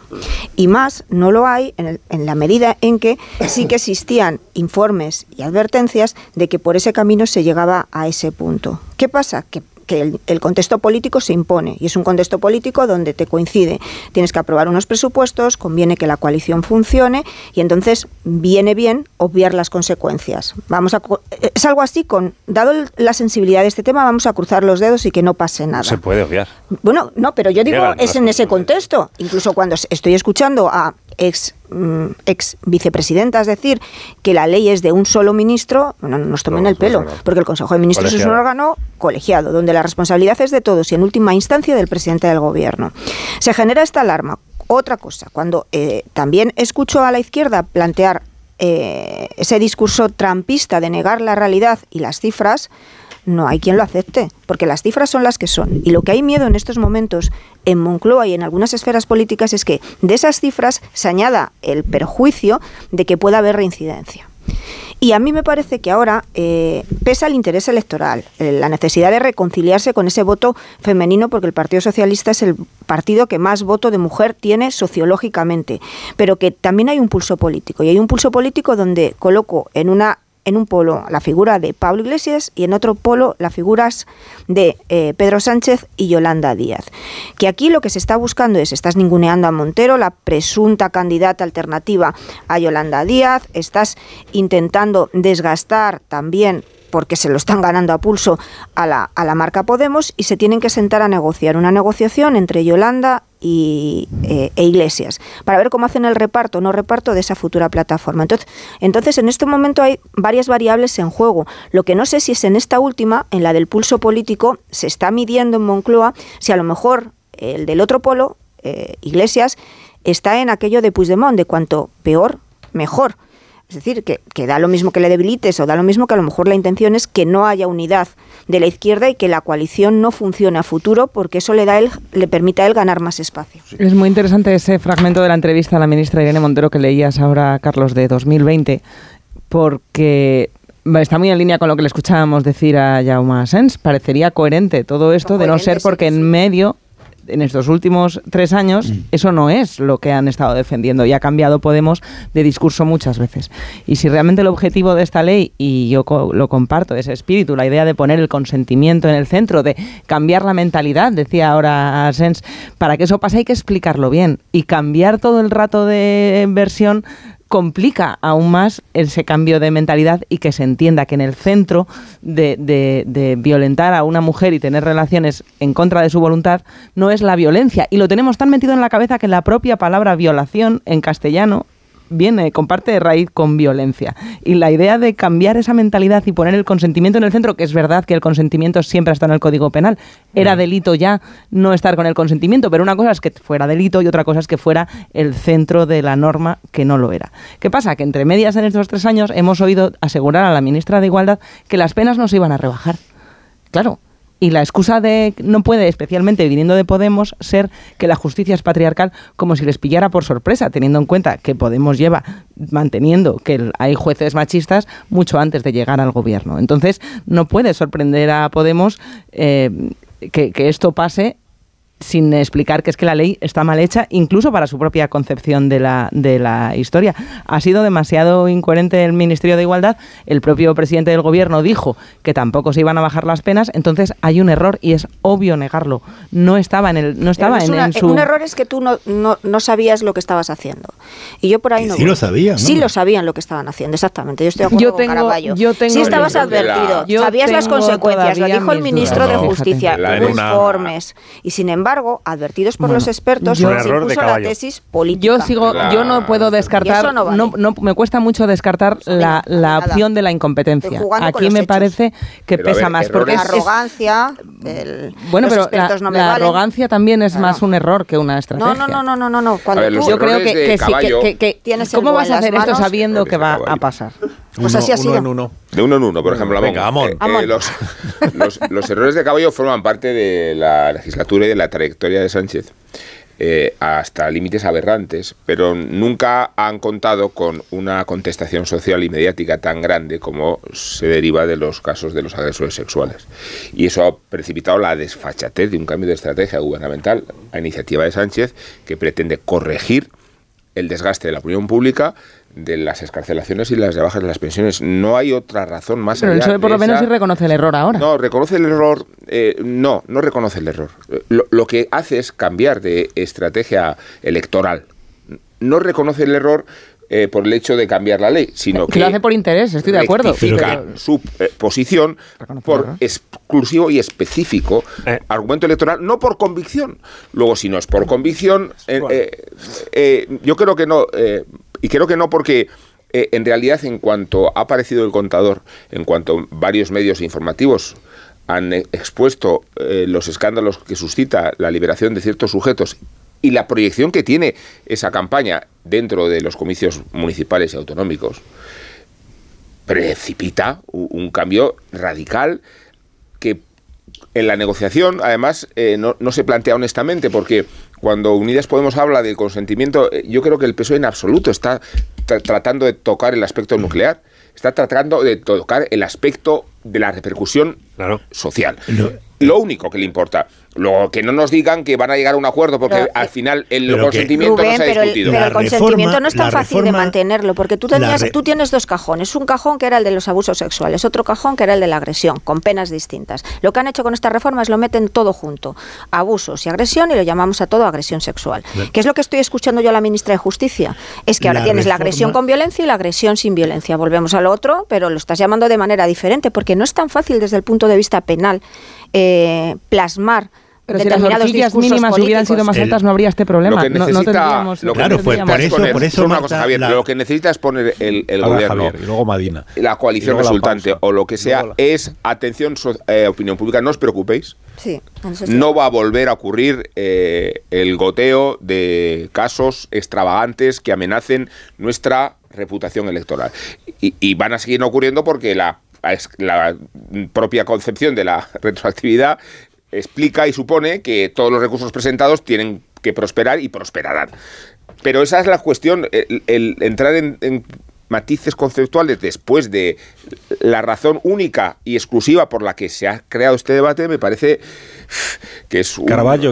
Y más, no lo hay en, el- en la medida en que sí que existían informes y advertencias de que por ese camino se llegaba a ese punto. ¿Qué pasa? Que que el, el contexto político se impone y es un contexto político donde te coincide. Tienes que aprobar unos presupuestos, conviene que la coalición funcione y entonces viene bien obviar las consecuencias. Vamos a cu- es algo así con dado la sensibilidad de este tema vamos a cruzar los dedos y que no pase nada. Se puede obviar. Bueno, no, pero yo digo, Llegan es en ese contexto. Incluso cuando estoy escuchando a ex, mm, ex vicepresidentas decir que la ley es de un solo ministro, bueno, no nos tomen el pelo, porque el Consejo de Ministros es un órgano colegiado, donde la responsabilidad es de todos y en última instancia del presidente del gobierno. Se genera esta alarma. Otra cosa, cuando eh, también escucho a la izquierda plantear eh, ese discurso trampista de negar la realidad y las cifras, no hay quien lo acepte, porque las cifras son las que son. Y lo que hay miedo en estos momentos en Moncloa y en algunas esferas políticas es que de esas cifras se añada el perjuicio de que pueda haber reincidencia. Y a mí me parece que ahora eh, pesa el interés electoral, eh, la necesidad de reconciliarse con ese voto femenino, porque el Partido Socialista es el partido que más voto de mujer tiene sociológicamente, pero que también hay un pulso político. Y hay un pulso político donde coloco en una en un polo la figura de Pablo Iglesias y en otro polo las figuras de eh, Pedro Sánchez y Yolanda Díaz. Que aquí lo que se está buscando es, estás ninguneando a Montero, la presunta candidata alternativa a Yolanda Díaz, estás intentando desgastar también porque se lo están ganando a pulso a la, a la marca Podemos y se tienen que sentar a negociar una negociación entre Yolanda y, eh, e Iglesias para ver cómo hacen el reparto o no reparto de esa futura plataforma. Entonces, entonces, en este momento hay varias variables en juego. Lo que no sé si es en esta última, en la del pulso político, se está midiendo en Moncloa si a lo mejor el del otro polo, eh, Iglesias, está en aquello de Puigdemont, de cuanto peor, mejor. Es decir, que, que da lo mismo que le debilites o da lo mismo que a lo mejor la intención es que no haya unidad de la izquierda y que la coalición no funcione a futuro porque eso le, da él, le permite a él ganar más espacio. Es muy interesante ese fragmento de la entrevista a la ministra Irene Montero que leías ahora, Carlos, de 2020 porque está muy en línea con lo que le escuchábamos decir a Jaume Sens. Parecería coherente todo esto, de no ser porque en medio en estos últimos tres años, mm. eso no es lo que han estado defendiendo y ha cambiado Podemos de discurso muchas veces. Y si realmente el objetivo de esta ley, y yo lo comparto, ese espíritu, la idea de poner el consentimiento en el centro, de cambiar la mentalidad, decía ahora Sens, para que eso pase hay que explicarlo bien y cambiar todo el rato de versión complica aún más ese cambio de mentalidad y que se entienda que en el centro de, de, violentar a una mujer y tener relaciones en contra de su voluntad no es la violencia. Y lo tenemos tan metido en la cabeza que la propia palabra violación en castellano viene, comparte de raíz con violencia. Y la idea de cambiar esa mentalidad y poner el consentimiento en el centro, que es verdad que el consentimiento siempre está en el Código Penal, era mm. delito ya no estar con el consentimiento, pero una cosa es que fuera delito y otra cosa es que fuera el centro de la norma que no lo era. ¿Qué pasa? Que entre medias en estos tres años hemos oído asegurar a la ministra de Igualdad que las penas no se iban a rebajar. Claro, y la excusa de no puede, especialmente viniendo de Podemos, ser que la justicia es patriarcal como si les pillara por sorpresa, teniendo en cuenta que Podemos lleva manteniendo que hay jueces machistas mucho antes de llegar al gobierno. Entonces, no puede sorprender a Podemos eh, que, que esto pase sin explicar que es que la ley está mal hecha, incluso para su propia concepción de la, de la historia. Ha sido demasiado incoherente el Ministerio de Igualdad. El propio presidente del Gobierno dijo que tampoco se iban a bajar las penas. Entonces hay un error y es obvio negarlo. No estaba en el, no estaba en, su. Un error es que tú no, no, sabías lo que estabas haciendo. Y yo por ahí no. Sí lo sabían. Sí lo sabían lo que estaban haciendo. Exactamente. Yo estoy de acuerdo yo tengo, con Yo tengo sí estabas advertido. sabías las consecuencias. Lo dijo el ministro de Justicia. informes. Y sin embargo advertidos por los expertos, yo, se impuso la tesis política. Yo sigo, yo no puedo descartar, no, no, me cuesta mucho descartar la, la opción de la incompetencia. Aquí me parece que pesa más porque la arrogancia, bueno, pero la, arrogancia también es más un error que una estrategia. No, no, no, no, no, no. Cuando yo creo que, que, que, tienes ¿Cómo vas a hacer esto sabiendo que va a pasar? Pues así ha sido. en uno. De uno en uno, por ejemplo. Venga, Amón. Eh, los, los, errores de caballo forman parte de la legislatura y de la trayectoria de Sánchez. Eh, hasta límites aberrantes, pero nunca han contado con una contestación social y mediática tan grande como se deriva de los casos de los agresores sexuales. Y eso ha precipitado la desfachatez de un cambio de estrategia gubernamental a iniciativa de Sánchez que pretende corregir el desgaste de la opinión pública de las escarcelaciones y las rebajas de las pensiones. No hay otra razón más Pero allá. Pero por lo menos sí reconoce el error ahora. No, reconoce el error. Eh, no, no reconoce el error. Lo, lo, que hace es cambiar de estrategia electoral. No reconoce el error eh, por el hecho de cambiar la ley, sino que, que lo hace por interés, estoy de acuerdo. su eh, posición por exclusivo y específico eh. argumento electoral, no por convicción. Luego, si no es por convicción, yo creo que no, y creo que no porque... en realidad, en cuanto ha aparecido el contador, en cuanto varios medios informativos han expuesto los escándalos que suscita la liberación de ciertos sujetos y la proyección que tiene esa campaña dentro de los comicios municipales y autonómicos precipita un cambio radical que en la negociación, además, eh, no, se plantea honestamente, porque cuando Unidas Podemos habla del consentimiento, eh, yo creo que el PSOE en absoluto está tratando de tocar el aspecto nuclear, está tratando de tocar el aspecto de la repercusión social. Lo único que le importa. Luego, que no nos digan que van a llegar a un acuerdo, porque al final el consentimiento no se ha discutido. Pero el, consentimiento no es tan fácil de mantenerlo, porque tú, tenías, tú tienes dos cajones. Un cajón que era el de los abusos sexuales, otro cajón que era el de la agresión, con penas distintas. Lo que han hecho con esta reforma es lo meten todo junto. Abusos y agresión, y lo llamamos a todo agresión sexual. ¿Qué es lo que estoy escuchando yo a la ministra de Justicia? Es que ahora tienes la agresión con violencia y la agresión sin violencia. Volvemos al otro, pero lo estás llamando de manera diferente, porque no es tan fácil desde el punto de vista penal eh, plasmar pero si las horquillas mínimas hubieran sido más altas, no habría este problema. Lo que necesita, no, lo claro, por eso, por eso una cosa, Javier, lo que necesita es poner el, el gobierno, y luego Madina, la coalición resultante o lo que sea, es atención, eh, opinión pública, no os preocupéis. Sí, no va a volver a ocurrir eh, el goteo de casos extravagantes que amenacen nuestra reputación electoral. Y, y van a seguir ocurriendo porque la la propia concepción de la retroactividad explica y supone que todos los recursos presentados tienen que prosperar y prosperarán. Pero esa es la cuestión, el, entrar en, matices conceptuales después de la razón única y exclusiva por la que se ha creado este debate, me parece que es un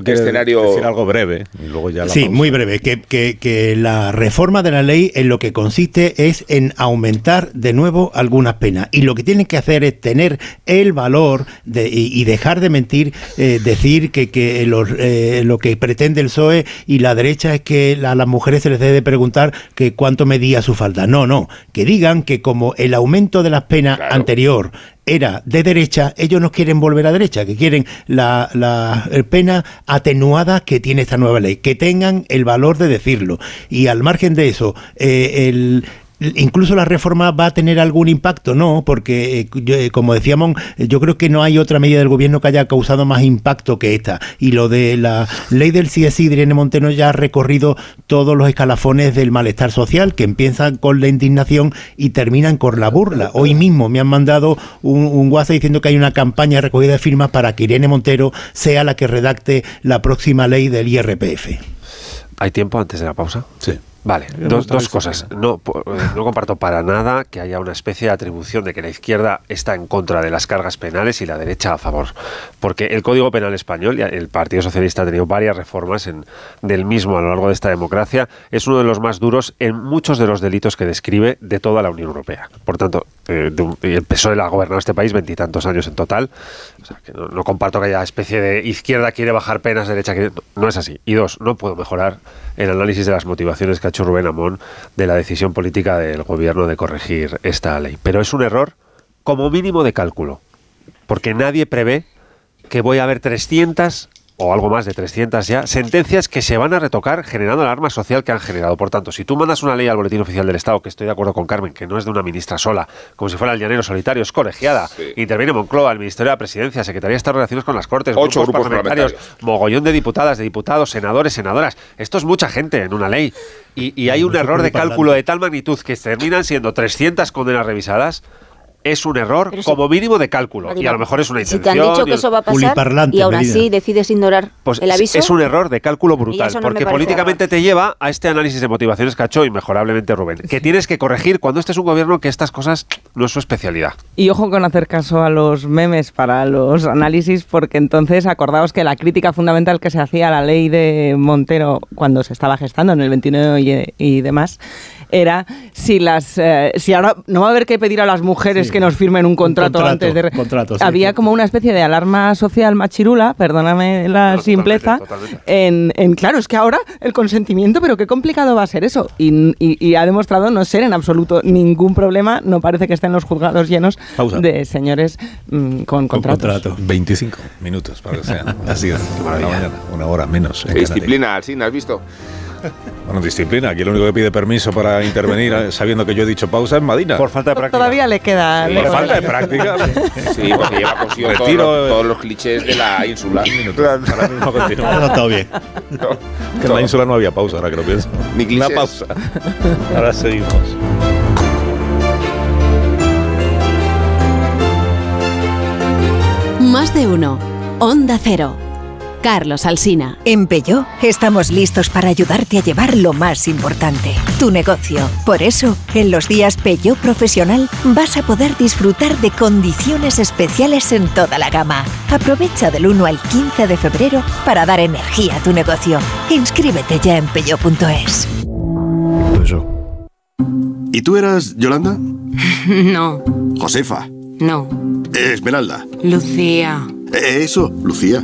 escenario... decir algo breve y luego ya la Sí, pausa. muy breve. Que, que- que la reforma de la ley en lo que consiste es en aumentar de nuevo algunas penas. Y lo que tienen que hacer es tener el valor de, y, y dejar de mentir, eh, decir que, que los, eh, lo que pretende el PSOE y la derecha es que a las mujeres se les debe preguntar que cuánto medía su falda. No, no. Que digan que como el aumento de las penas anterior. Era de derecha, ellos no quieren volver a derecha, que quieren la, la eh, pena atenuada que tiene esta nueva ley, que tengan el valor de decirlo. Y al margen de eso, eh, el, Incluso la reforma va a tener algún impacto, no, porque eh, yo, eh, como decíamos, eh, yo creo que no hay otra medida del gobierno que haya causado más impacto que esta. Y lo de la ley del CSI de Irene Monteno ya ha recorrido todos los escalafones del malestar social, que empiezan con la indignación y terminan con la burla. Hoy mismo me han mandado un, un WhatsApp diciendo que hay una campaña de recogida de firmas para que Irene Montero sea la que redacte la próxima ley del IRPF. ¿Hay tiempo antes de la pausa? Sí. Vale, dos, dos cosas. No, eh, no comparto para nada que haya una especie de atribución de que la izquierda está en contra de las cargas penales y la derecha a favor. Porque el Código Penal español, y el Partido Socialista ha tenido varias reformas en, del mismo a lo largo de esta democracia, es uno de los más duros en muchos de los delitos que describe de toda la Unión Europea. Por tanto, eh, de el PSOE ha gobernado este país veintitantos años en total. O sea, que no, no comparto que haya especie de izquierda quiere bajar penas, derecha quiere... No, no es así. Y dos, no puedo mejorar el análisis de las motivaciones que ha hecho Rubén Amón de la decisión política del gobierno de corregir esta ley. Pero es un error como mínimo de cálculo. Porque nadie prevé que voy a haber 300 o algo más de 300 ya, sentencias que se van a retocar generando la arma social que han generado. Por tanto, si tú mandas una ley al Boletín Oficial del Estado, que estoy de acuerdo con Carmen, que no es de una ministra sola, como si fuera el llanero solitario, es colegiada, interviene Moncloa, el Ministerio de la Presidencia, Secretaría de Estado de Relaciones con las Cortes, Ocho grupos parlamentarios. mogollón de diputadas, de diputados, senadores, senadoras. Esto es mucha gente en una ley. Y, y hay un error de cálculo de tal magnitud que terminan siendo 300 condenas revisadas. Es un error Pero si- como mínimo de cálculo. Y a lo mejor es una Si intención. te han dicho y que eso va a pasar y aún así decides ignorar pues el es- aviso. Es un error de cálculo brutal, no porque políticamente te lleva a este análisis de motivaciones que ha hecho inmejorablemente Rubén, que tienes que corregir cuando este es un gobierno que estas cosas no es su especialidad. Y ojo con hacer caso a los memes para los análisis, porque entonces acordaos que la crítica fundamental que se hacía a la ley de Montero cuando se estaba gestando en el 29 y, y demás era si las eh, si ahora no va a haber que pedir a las mujeres Sí. que nos firmen un contrato, contrato, antes de contrato, sí, había sí. como una especie de alarma social machirula, perdóname la simpleza, En, en- claro, es que ahora el consentimiento, pero qué complicado va a ser eso. Y, y- y ha demostrado no ser en absoluto ningún problema. No parece que estén los juzgados llenos Pausa. de señores mm, con, contratos. 25 minutos para que sea así una hora menos. disciplina, Alsina, ¿has visto? Bueno, disciplina. Aquí el único que pide permiso para intervenir, sabiendo que yo he dicho pausa, es Madina. Por falta de Todavía le queda. Por le falta de práctica. Sí, porque lleva consigo todos Retiro, los, eh. todos los clichés de la ínsula. Ahora mismo continúa. No, todo bien. Que en la ínsula no había pausa, ahora que lo pienso. Ni Una clichés. pausa. Ahora seguimos. Más de uno. Onda Cero. Carlos Alsina. En Peugeot estamos listos para ayudarte a llevar lo más importante, tu negocio. Por eso, en los días Peugeot Profesional vas a poder disfrutar de condiciones especiales en toda la gama. Aprovecha del 1 al 15 de febrero para dar energía a tu negocio. Inscríbete ya en peugeot.es. ¿Y tú eras Yolanda? No, Josefa. no. Esmeralda. Lucía. Eh, Eso, Lucía.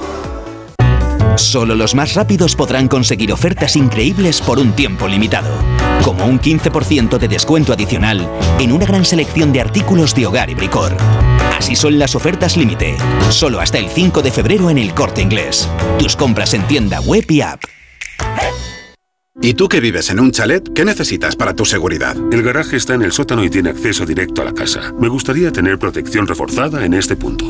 Solo los más rápidos podrán conseguir ofertas increíbles por un tiempo limitado, como un 15% de descuento adicional en una gran selección de artículos de hogar y bricor. Así son las ofertas límite, solo hasta el 5 de febrero en el corte inglés. Tus compras en tienda web y app. ¿Y tú que vives en un chalet, qué necesitas para tu seguridad? El garaje está en el sótano y tiene acceso directo a la casa. Me gustaría tener protección reforzada en este punto.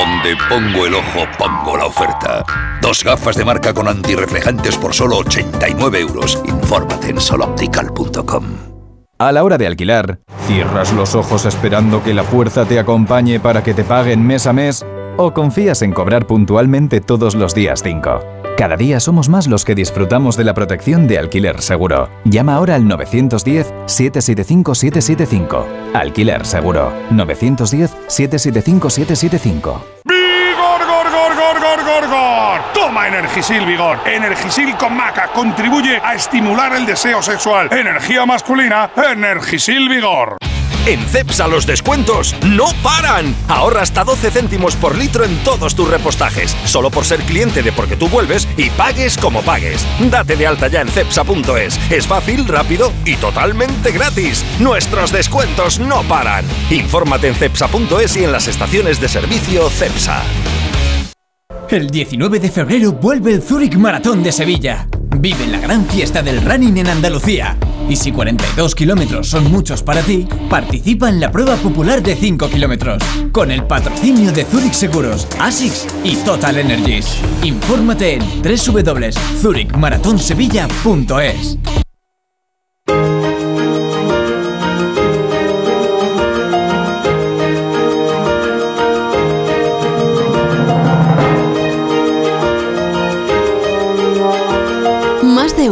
Donde pongo el ojo, pongo la oferta. Dos gafas de marca con antirreflejantes por solo 89 euros. Infórmate en soloptical.com. A la hora de alquilar, ¿cierras los ojos esperando que la fuerza te acompañe para que te paguen mes a mes? ¿O confías en cobrar puntualmente todos los días 5? Cada día somos más los que disfrutamos de la protección de alquiler seguro. Llama ahora al 910-775-775. Alquiler seguro. 910-775-775. ¡Vigor, gor, gor, gor, gor, gor, gor! Toma Energisil Vigor. Energisil con maca contribuye a estimular el deseo sexual. Energía masculina, Energisil Vigor. En CEPSA los descuentos no paran. Ahorra hasta 12 céntimos por litro en todos tus repostajes. Solo por ser cliente de Porque tú vuelves y pagues como pagues. Date de alta ya en CEPSA.es. Es fácil, rápido y totalmente gratis. Nuestros descuentos no paran. Infórmate en CEPSA.es y en las estaciones de servicio CEPSA. El 19 de febrero vuelve el Zurich Maratón de Sevilla. Vive la gran fiesta del running en Andalucía. Y si 42 kilómetros son muchos para ti, participa en la prueba popular de 5 kilómetros. Con el patrocinio de Zurich Seguros, ASICS y Total Energies. Infórmate en www.zurichmaratonsevilla.es.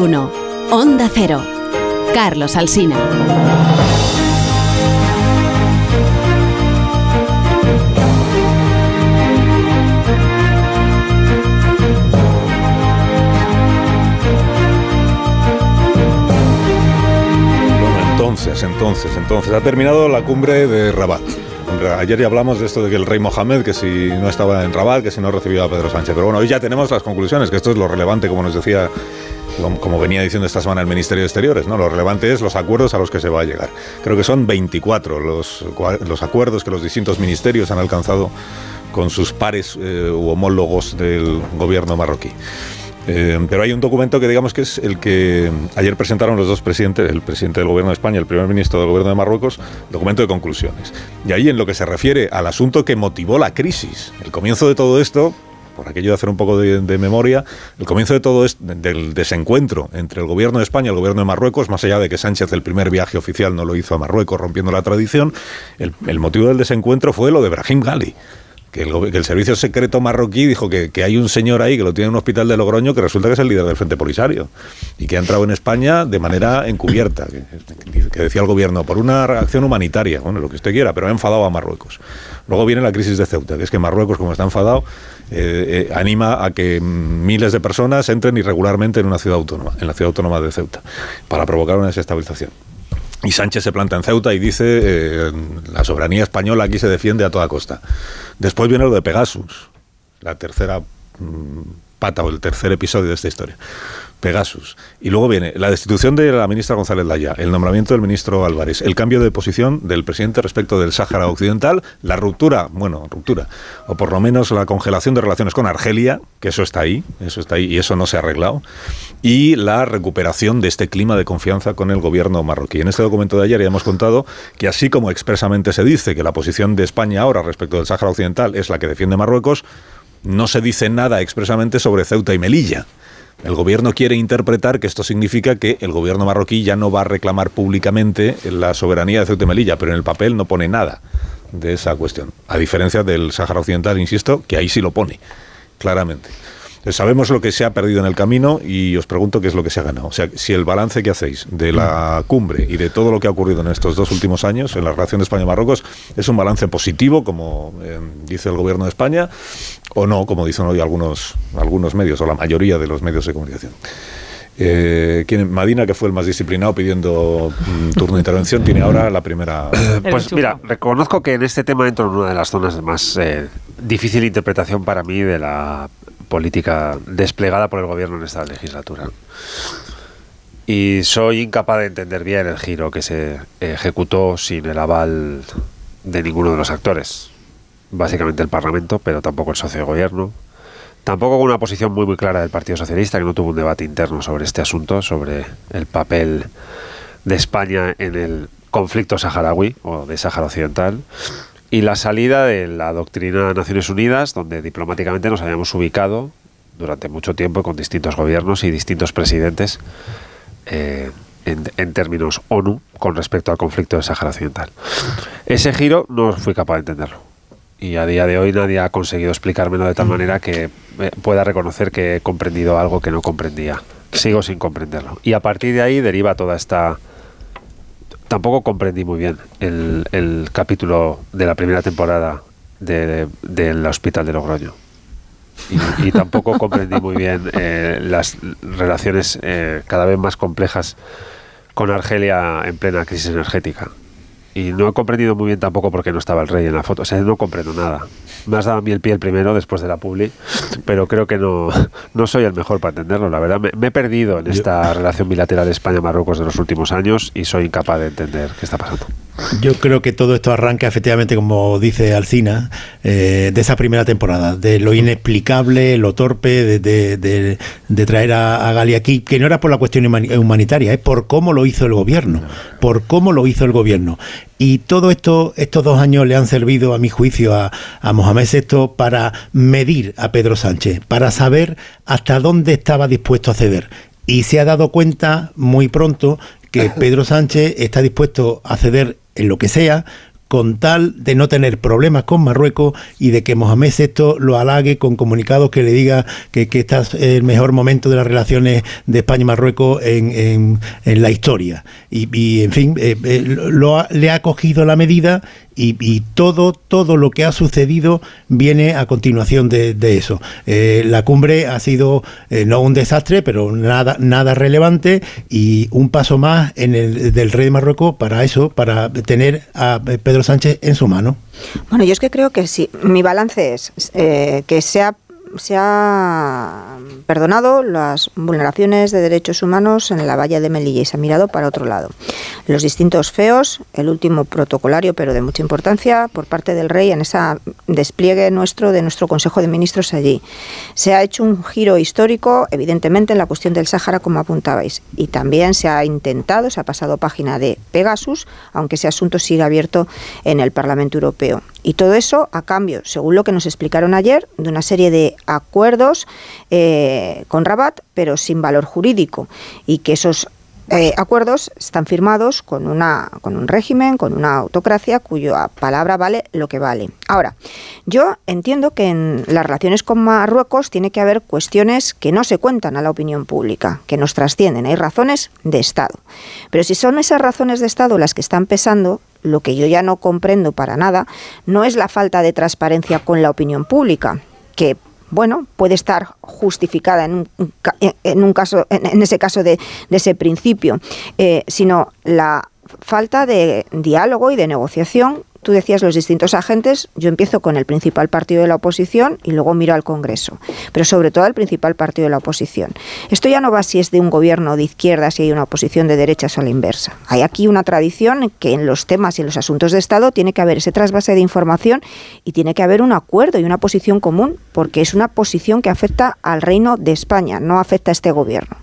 Onda Cero. Carlos Alsina. Entonces, entonces, entonces, ha terminado la cumbre de Rabat. Ayer ya hablamos de esto de que el rey Mohamed, que si no estaba en Rabat, que si no recibía a Pedro Sánchez. Pero bueno, hoy ya tenemos las conclusiones, que esto es lo relevante, como nos decía, como venía diciendo esta semana el Ministerio de Exteriores, ¿no? Lo relevante es los acuerdos a los que se va a llegar. Creo que son 24 los, acuerdos que los distintos ministerios han alcanzado con sus pares eh, u homólogos del gobierno marroquí. Eh, pero hay un documento que digamos que es el que ayer presentaron los dos presidentes, el presidente del gobierno de España y el primer ministro del gobierno de Marruecos, documento de conclusiones. Y ahí en lo que se refiere al asunto que motivó la crisis, el comienzo de todo esto, por aquello de hacer un poco de, memoria, el comienzo de todo esto, del desencuentro entre el gobierno de España y el gobierno de Marruecos, más allá de que Sánchez el primer viaje oficial no lo hizo a Marruecos rompiendo la tradición, el, el motivo del desencuentro fue lo de Brahim Gali. Que el, servicio secreto marroquí dijo que, que, hay un señor ahí que lo tiene en un hospital de Logroño que resulta que es el líder del Frente Polisario y que ha entrado en España de manera encubierta, que, decía el gobierno, por una reacción humanitaria, bueno, lo que usted quiera, pero ha enfadado a Marruecos. Luego viene la crisis de Ceuta, que es que Marruecos, como está enfadado, eh, eh, anima a que miles de personas entren irregularmente en una ciudad autónoma, en la ciudad autónoma de Ceuta, para provocar una desestabilización. Y Sánchez se planta en Ceuta y dice, eh, la soberanía española aquí se defiende a toda costa. Después viene lo de Pegasus, la tercera mmm, pata o el tercer episodio de esta historia. Pegasus. Y luego viene la destitución de la ministra González Laya, el nombramiento del ministro Álvarez, el cambio de posición del presidente respecto del Sáhara Occidental, la ruptura, bueno, ruptura, o por lo menos la congelación de relaciones con Argelia, que eso está ahí, eso está ahí y eso no se ha arreglado, y la recuperación de este clima de confianza con el gobierno marroquí. En este documento de ayer ya hemos contado que así como expresamente se dice que la posición de España ahora respecto del Sáhara Occidental es la que defiende Marruecos, no se dice nada expresamente sobre Ceuta y Melilla El gobierno quiere interpretar que esto significa que el gobierno marroquí ya no va a reclamar públicamente la soberanía de Ceuta y Melilla, pero en el papel no pone nada de esa cuestión. A diferencia del Sáhara Occidental, insisto, que ahí sí lo pone, claramente. Sabemos lo que se ha perdido en el camino y os pregunto qué es lo que se ha ganado. O sea, si el balance que hacéis de la cumbre y de todo lo que ha ocurrido en estos dos últimos años en la relación de España y Marruecos es un balance positivo, como eh, dice el gobierno de España, o no, como dicen hoy algunos, algunos medios, o la mayoría de los medios de comunicación. Eh, Madina, que fue el más disciplinado pidiendo mm, turno de intervención, tiene ahora la primera. Pues mira, reconozco que en este tema entro en una de las zonas de más eh, difícil interpretación para mí de la política desplegada por el gobierno en esta legislatura. Y soy incapaz de entender bien el giro que se ejecutó sin el aval de ninguno de los actores. Básicamente el Parlamento, pero tampoco el socio de gobierno, Tampoco con una posición muy muy clara del Partido Socialista, que no tuvo un debate interno sobre este asunto, sobre el papel de España en el conflicto saharaui o de Sáhara Occidental. Y la salida de la doctrina de Naciones Unidas, donde diplomáticamente nos habíamos ubicado durante mucho tiempo con distintos gobiernos y distintos presidentes eh, en, en, términos ONU con respecto al conflicto de Sáhara Occidental. Ese giro no fui capaz de entenderlo y a día de hoy nadie ha conseguido explicármelo de tal manera que eh, pueda reconocer que he comprendido algo que no comprendía. Sigo sin comprenderlo. Y a partir de ahí deriva toda esta... Tampoco comprendí muy bien el, capítulo de la primera temporada del Hospital de Logroño. Y, tampoco comprendí muy bien eh, las relaciones eh, cada vez más complejas con Argelia en plena crisis energética y no he comprendido muy bien tampoco por qué no estaba el rey en la foto. O sea, no comprendo nada. Me has dado a mí el pie el primero después de la publi, pero creo que no, no soy el mejor para entenderlo. La verdad, me, he perdido en esta relación bilateral España-Marruecos de los últimos años y soy incapaz de entender qué está pasando. Yo creo que todo esto arranca efectivamente, como dice Alcina, eh, de esa primera temporada, de lo inexplicable, lo torpe de, traer a, a, Gali aquí, que no era por la cuestión humanitaria, es por cómo lo hizo el gobierno, por cómo lo hizo el gobierno. Y todo esto, estos dos años le han servido, a mi juicio, a, a Mohamed VI para medir a Pedro Sánchez, para saber hasta dónde estaba dispuesto a ceder. Y se ha dado cuenta muy pronto que Pedro Sánchez está dispuesto a ceder en lo que sea con tal de no tener problemas con Marruecos y de que Mohamed VI lo halague con comunicados que le diga que, que este es el mejor momento de las relaciones de España y Marruecos en, en, la historia. Y, en fin, eh, eh, lo le ha cogido la medida y, todo, todo lo que ha sucedido viene a continuación de, eso. Eh, la cumbre ha sido no un desastre, pero nada, nada relevante y un paso más en el del rey de Marruecos para eso, para tener a Pedro Sánchez en su mano. Bueno, yo es que creo que sí. Mi balance es eh, que sea se ha perdonado las vulneraciones de derechos humanos en la valla de Melilla y se ha mirado para otro lado. Los distintos feos, el último protocolario, pero de mucha importancia, por parte del rey en ese despliegue nuestro de nuestro Consejo de Ministros allí. Se ha hecho un giro histórico, evidentemente, en la cuestión del Sáhara, como apuntabais, y también se ha intentado, se ha pasado página de Pegasus, aunque ese asunto sigue abierto en el Parlamento Europeo. Y todo eso a cambio, según lo que nos explicaron ayer, de una serie de acuerdos eh, con Rabat, pero sin valor jurídico. Y que esos eh, acuerdos están firmados con, una, con un régimen, con una autocracia cuya palabra vale lo que vale. Ahora, yo entiendo que en las relaciones con Marruecos tiene que haber cuestiones que no se cuentan a la opinión pública, que nos trascienden. Hay razones de Estado. Pero si son esas razones de Estado las que están pesando, lo que yo ya no comprendo para nada no es la falta de transparencia con la opinión pública, que bueno, puede estar justificada en un, en un caso, en, ese caso de, ese principio, eh, sino la falta de diálogo y de negociación Tú decías los distintos agentes, yo empiezo con el principal partido de la oposición y luego miro al Congreso, pero sobre todo al principal partido de la oposición. Esto ya no va si es de un gobierno de izquierda, si hay una oposición de derechas o la inversa. Hay aquí una tradición que en los temas y en los asuntos de Estado tiene que haber ese trasvase de información y tiene que haber un acuerdo y una posición común, porque es una posición que afecta al reino de España, no afecta a este gobierno.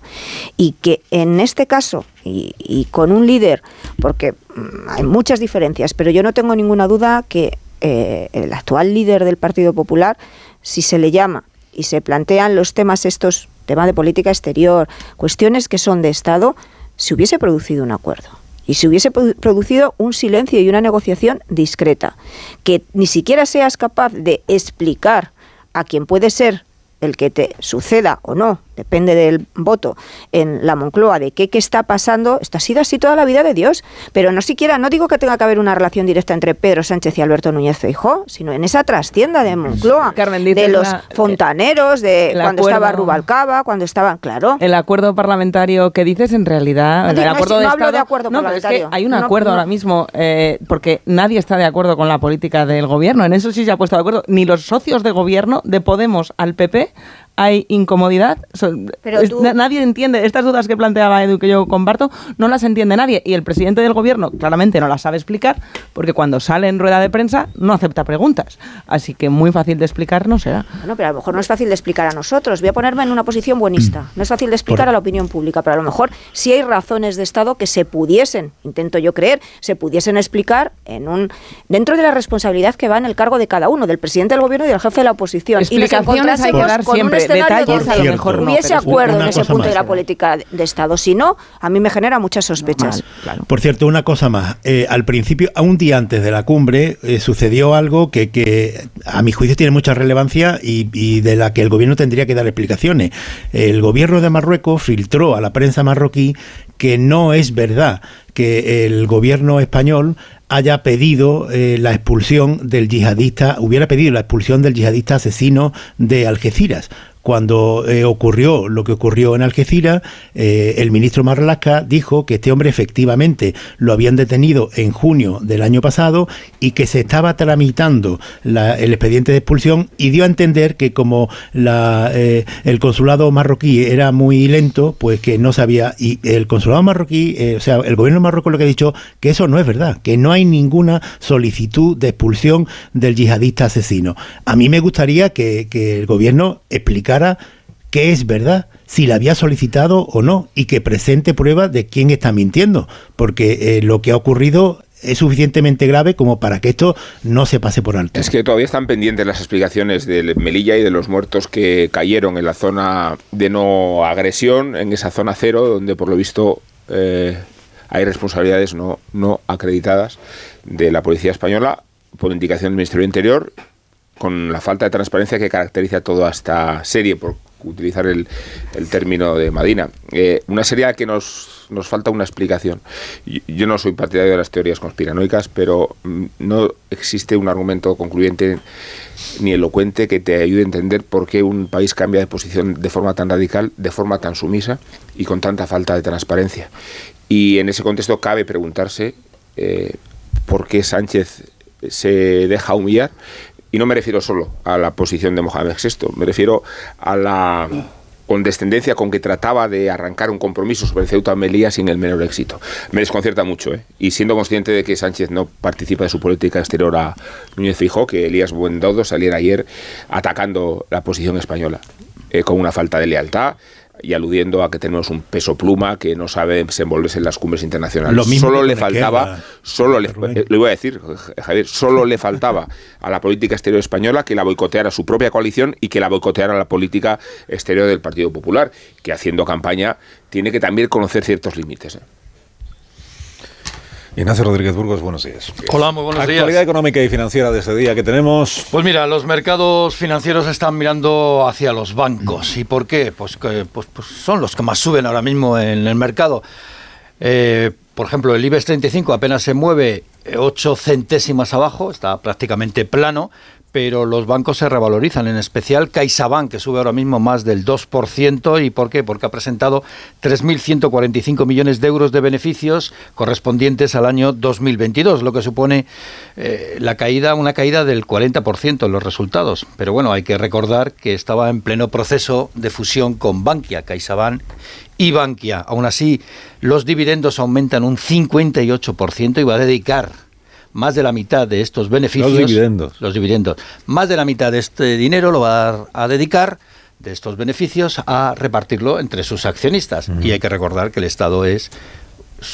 Y que en este caso y, con un líder, porque mm, hay muchas diferencias, pero yo no tengo ninguna duda que eh, el actual líder del Partido Popular, si se le llama y se plantean los temas estos tema de política exterior, cuestiones que son de Estado, se hubiese producido un acuerdo y se hubiese producido un silencio y una negociación discreta. Que ni siquiera seas capaz de explicar a quien puede ser el que te suceda o no depende del voto en la Moncloa de qué, qué está pasando, esto ha sido así toda la vida de Dios. Pero no siquiera, no digo que tenga que haber una relación directa entre Pedro Sánchez y Alberto Núñez Feijó, sino en esa trastienda de Moncloa, de los fontaneros, de cuando estaba Rubalcaba, cuando estaban, claro. El acuerdo parlamentario que dices, en realidad, no, el acuerdo de hablo de acuerdo parlamentario. hay un acuerdo ahora mismo, eh, porque nadie está de acuerdo con la política del gobierno. En eso sí se ha puesto de acuerdo. Ni los socios de gobierno de Podemos al PP hay incomodidad. Pero Nadie entiende estas dudas que planteaba Edu que yo comparto, no las entiende nadie. Y el presidente del gobierno claramente no las sabe explicar porque cuando sale en rueda de prensa no acepta preguntas. Así que muy fácil de explicar no será. Bueno, pero a lo mejor no es fácil de explicar a nosotros. Voy a ponerme en una posición buenista. Mm. No es fácil de explicar a la opinión pública, pero a lo mejor sí hay razones de Estado que se pudiesen, intento yo creer, se pudiesen explicar en un dentro de la responsabilidad que va en el cargo de cada uno, del presidente del gobierno y del jefe de la oposición. Explicaciones hay que dar siempre detalles a lo mejor no. Hubiese acuerdo en ese punto de la política de Estado. Si no, a mí me genera muchas sospechas. Por cierto, una cosa más. Eh, al principio, a un día antes de la cumbre, eh, sucedió algo que, que, a mi juicio tiene mucha relevancia y, y, de la que el gobierno tendría que dar explicaciones. El gobierno de Marruecos filtró a la prensa marroquí que no es verdad que el gobierno español haya pedido eh, la expulsión del yihadista, hubiera pedido la expulsión del yihadista asesino de Algeciras cuando eh, ocurrió lo que ocurrió en Algeciras, eh, el ministro Marlaska dijo que este hombre efectivamente lo habían detenido en junio del año pasado y que se estaba tramitando el expediente de expulsión y dio a entender que como la, eh, el consulado marroquí era muy lento, pues que no sabía. Y el consulado marroquí, o sea, el gobierno marroquí lo que ha dicho que eso no es verdad, que no hay ninguna solicitud de expulsión del yihadista asesino. A mí me gustaría que, que el gobierno explicara que es verdad, si la había solicitado o no, y que presente pruebas de quién está mintiendo, porque eh, lo que ha ocurrido es suficientemente grave como para que esto no se pase por alto. Es que todavía están pendientes las explicaciones de Melilla y de los muertos que cayeron en la zona de no agresión, en esa zona cero, donde por lo visto eh, hay responsabilidades no, no acreditadas de la Policía Española por indicación del Ministerio del Interior con la falta de transparencia que caracteriza toda esta serie, por utilizar el, término de Madina. Eh, una serie a la que nos, nos falta una explicación. Yo, no soy partidario de las teorías conspiranoicas, pero mm, no existe un argumento concluyente ni elocuente que te ayude a entender por qué un país cambia de posición de forma tan radical, de forma tan sumisa y con tanta falta de transparencia. Y en ese contexto cabe preguntarse eh, por qué Sánchez se deja humillar y no me refiero solo a la posición de Mohamed VI, me refiero a la condescendencia con que trataba de arrancar un compromiso sobre Ceuta Melilla sin el menor éxito. Me desconcierta mucho, ¿eh? y siendo consciente de que Sánchez no participa de su política exterior a Núñez Fijó, que Elías Buendodo saliera ayer atacando la posición española eh, con una falta de lealtad, y aludiendo a que tenemos un peso pluma que no sabe desenvolverse en las cumbres internacionales. Lo mismo solo le faltaba, solo le, eh, lo iba a decir, Javier, solo le faltaba a la política exterior española que la boicoteara su propia coalición y que la boicoteara la política exterior del Partido Popular, que haciendo campaña tiene que también conocer ciertos límites. ¿eh? Ignacio Rodríguez Burgos, buenos días. Hola, muy buenos días. Actualidad económica y financiera de este día que tenemos. Pues mira, los mercados financieros están mirando hacia los bancos. ¿Y por qué? Pues, que, pues, pues son los que más suben ahora mismo en el mercado. Eh, por ejemplo, el IBEX 35 apenas se mueve 8 centésimas abajo, está prácticamente plano, pero los bancos se revalorizan, en especial CaixaBank, que sube ahora mismo más del 2%. ¿Y por qué? Porque ha presentado 3.145 millones de euros de beneficios correspondientes al año 2022, lo que supone eh, la caída, una caída del 40% en los resultados. Pero bueno, hay que recordar que estaba en pleno proceso de fusión con Bankia, CaixaBank y Bankia. Aún así, los dividendos aumentan un 58% y va a dedicar más de la mitad de estos beneficios. Los dividendos. Los dividendos. Más de la mitad de este dinero lo va a, dedicar de estos beneficios a repartirlo entre sus accionistas. Y hay que recordar que el Estado es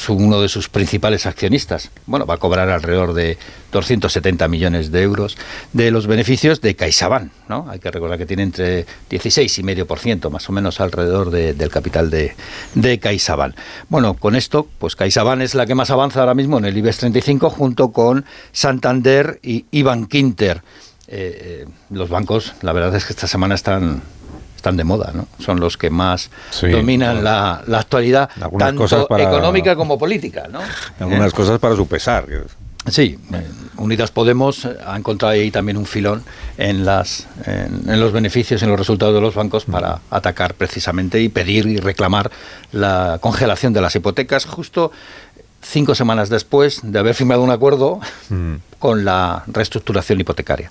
uno de sus principales accionistas. Bueno, va a cobrar alrededor de 270 millones de euros de los beneficios de CaixaBank, ¿no? Hay que recordar que tiene entre 16 y medio por ciento, más o menos alrededor del capital de, de CaixaBank. Bueno, con esto, pues CaixaBank es la que más avanza ahora mismo en el IBEX 35 junto con Santander y Iban Quinter. Eh, eh, los bancos, la verdad es que esta semana están están de moda, ¿no? Son los que más dominan la, actualidad, tanto económica como política, ¿no? Algunas cosas para su pesar. Sí, eh, Unidas Podemos ha encontrado ahí también un filón en, las, en, los beneficios, en los resultados de los bancos para atacar precisamente y pedir y reclamar la congelación de las hipotecas justo cinco semanas después de haber firmado un acuerdo mm. con la reestructuración hipotecaria.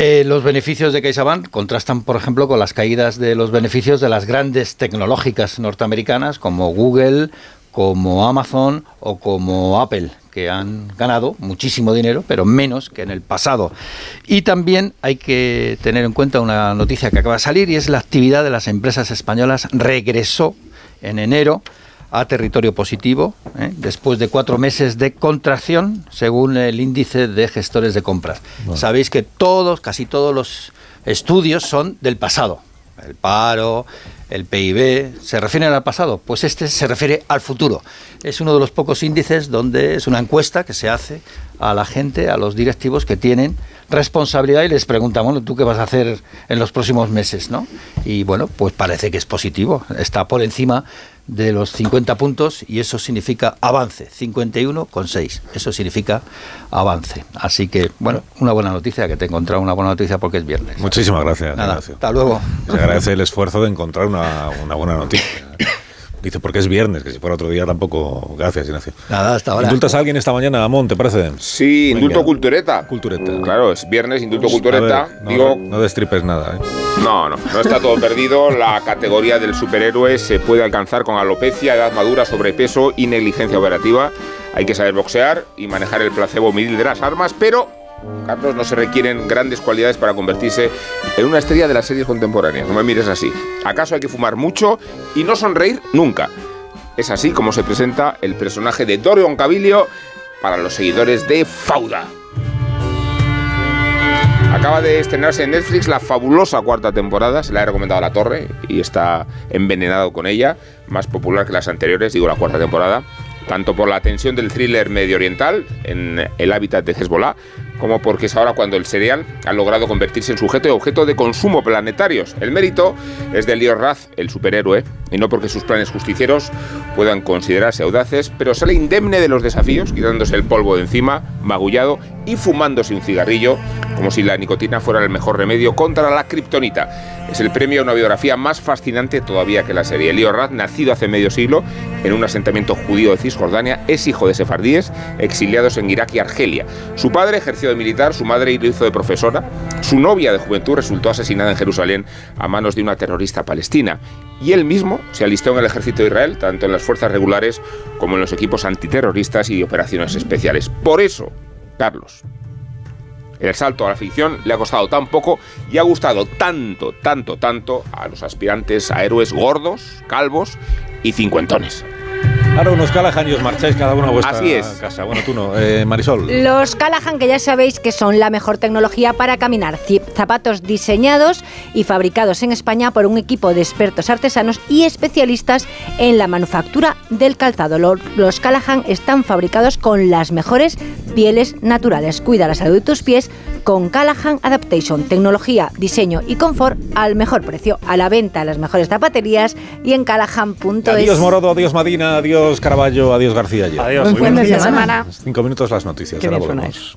Eh, los beneficios de CaixaBank contrastan, por ejemplo, con las caídas de los beneficios de las grandes tecnológicas norteamericanas como Google, como Amazon o como Apple, que han ganado muchísimo dinero, pero menos que en el pasado. Y también hay que tener en cuenta una noticia que acaba de salir y es la actividad de las empresas españolas regresó en enero a territorio positivo, ¿eh? después de cuatro meses de contracción, según el índice de gestores de compras. Sabéis que todos, casi todos los estudios son del pasado. El paro, el PIB, ¿se refieren al pasado? Pues este se refiere al futuro. Es uno de los pocos índices donde es una encuesta que se hace a la gente, a los directivos que tienen responsabilidad y les preguntan, bueno, ¿tú qué vas a hacer en los próximos meses? ¿no? Y bueno, pues parece que es positivo. Está por encima de los 50 puntos y eso significa avance, 51,6. Eso significa avance. Así que, bueno, una buena noticia, que te he encontrado una buena noticia porque es viernes. Muchísimas gracias. Nada, hasta luego. Se agradece el esfuerzo de encontrar una, una buena noticia. Dice, porque es viernes, que si fuera otro día tampoco. Gracias, Ignacio. Nada, hasta ahora. ¿Indultas a alguien esta mañana, Amón, te parece? Sí, indulto cultureta. Cultureta. Claro, es viernes, indulto cultureta. no, Digo, no destripes nada, ¿eh? No, no, no está todo perdido. La categoría del superhéroe se puede alcanzar con alopecia, edad madura, sobrepeso y negligencia operativa. Hay que saber boxear y manejar el placebo mil de las armas, pero Carlos, no se requieren grandes cualidades para convertirse en una estrella de las series contemporáneas. No me mires así. ¿Acaso hay que fumar mucho y no sonreír nunca? Es así como se presenta el personaje de Dorian Cabilio para los seguidores de Fauda. Acaba de estrenarse en Netflix la fabulosa cuarta temporada, se la he recomendado a la torre y está envenenado con ella, más popular que las anteriores, digo la cuarta temporada, tanto por la tensión del thriller medio oriental en el hábitat de Hezbollah, como porque es ahora cuando el cereal ha logrado convertirse en sujeto y objeto de consumo planetarios. El mérito es de Leo Raz, el superhéroe, y no porque sus planes justicieros puedan considerarse audaces, pero sale indemne de los desafíos, quitándose el polvo de encima, magullado y fumándose un cigarrillo, como si la nicotina fuera el mejor remedio contra la kriptonita. Es el premio a una biografía más fascinante todavía que la serie. Leo Raz, nacido hace medio siglo en un asentamiento judío de Cisjordania, es hijo de sefardíes exiliados en Irak y Argelia. Su padre ejerció de militar, su madre hizo de profesora, su novia de juventud resultó asesinada en Jerusalén a manos de una terrorista palestina y él mismo se alistó en el ejército de Israel, tanto en las fuerzas regulares como en los equipos antiterroristas y operaciones especiales. Por eso, Carlos, el salto a la ficción le ha costado tan poco y ha gustado tanto, tanto, tanto a los aspirantes a héroes gordos, calvos y cincuentones. Ahora unos Callahan y os marcháis cada uno a vuestra Así es. casa. Bueno, tú no, eh, Marisol. Los Callahan, que ya sabéis que son la mejor tecnología para caminar. Zapatos diseñados y fabricados en España por un equipo de expertos artesanos y especialistas en la manufactura del calzado. Los Callahan están fabricados con las mejores pieles naturales. Cuida la salud de tus pies con Callahan Adaptation. Tecnología, diseño y confort al mejor precio. A la venta en las mejores zapaterías y en callahan.es. Adiós Morodo, adiós Madina, adiós Caraballo, adiós García. Adiós. Buen fin de semana. Cinco minutos las noticias. Ahora volvemos.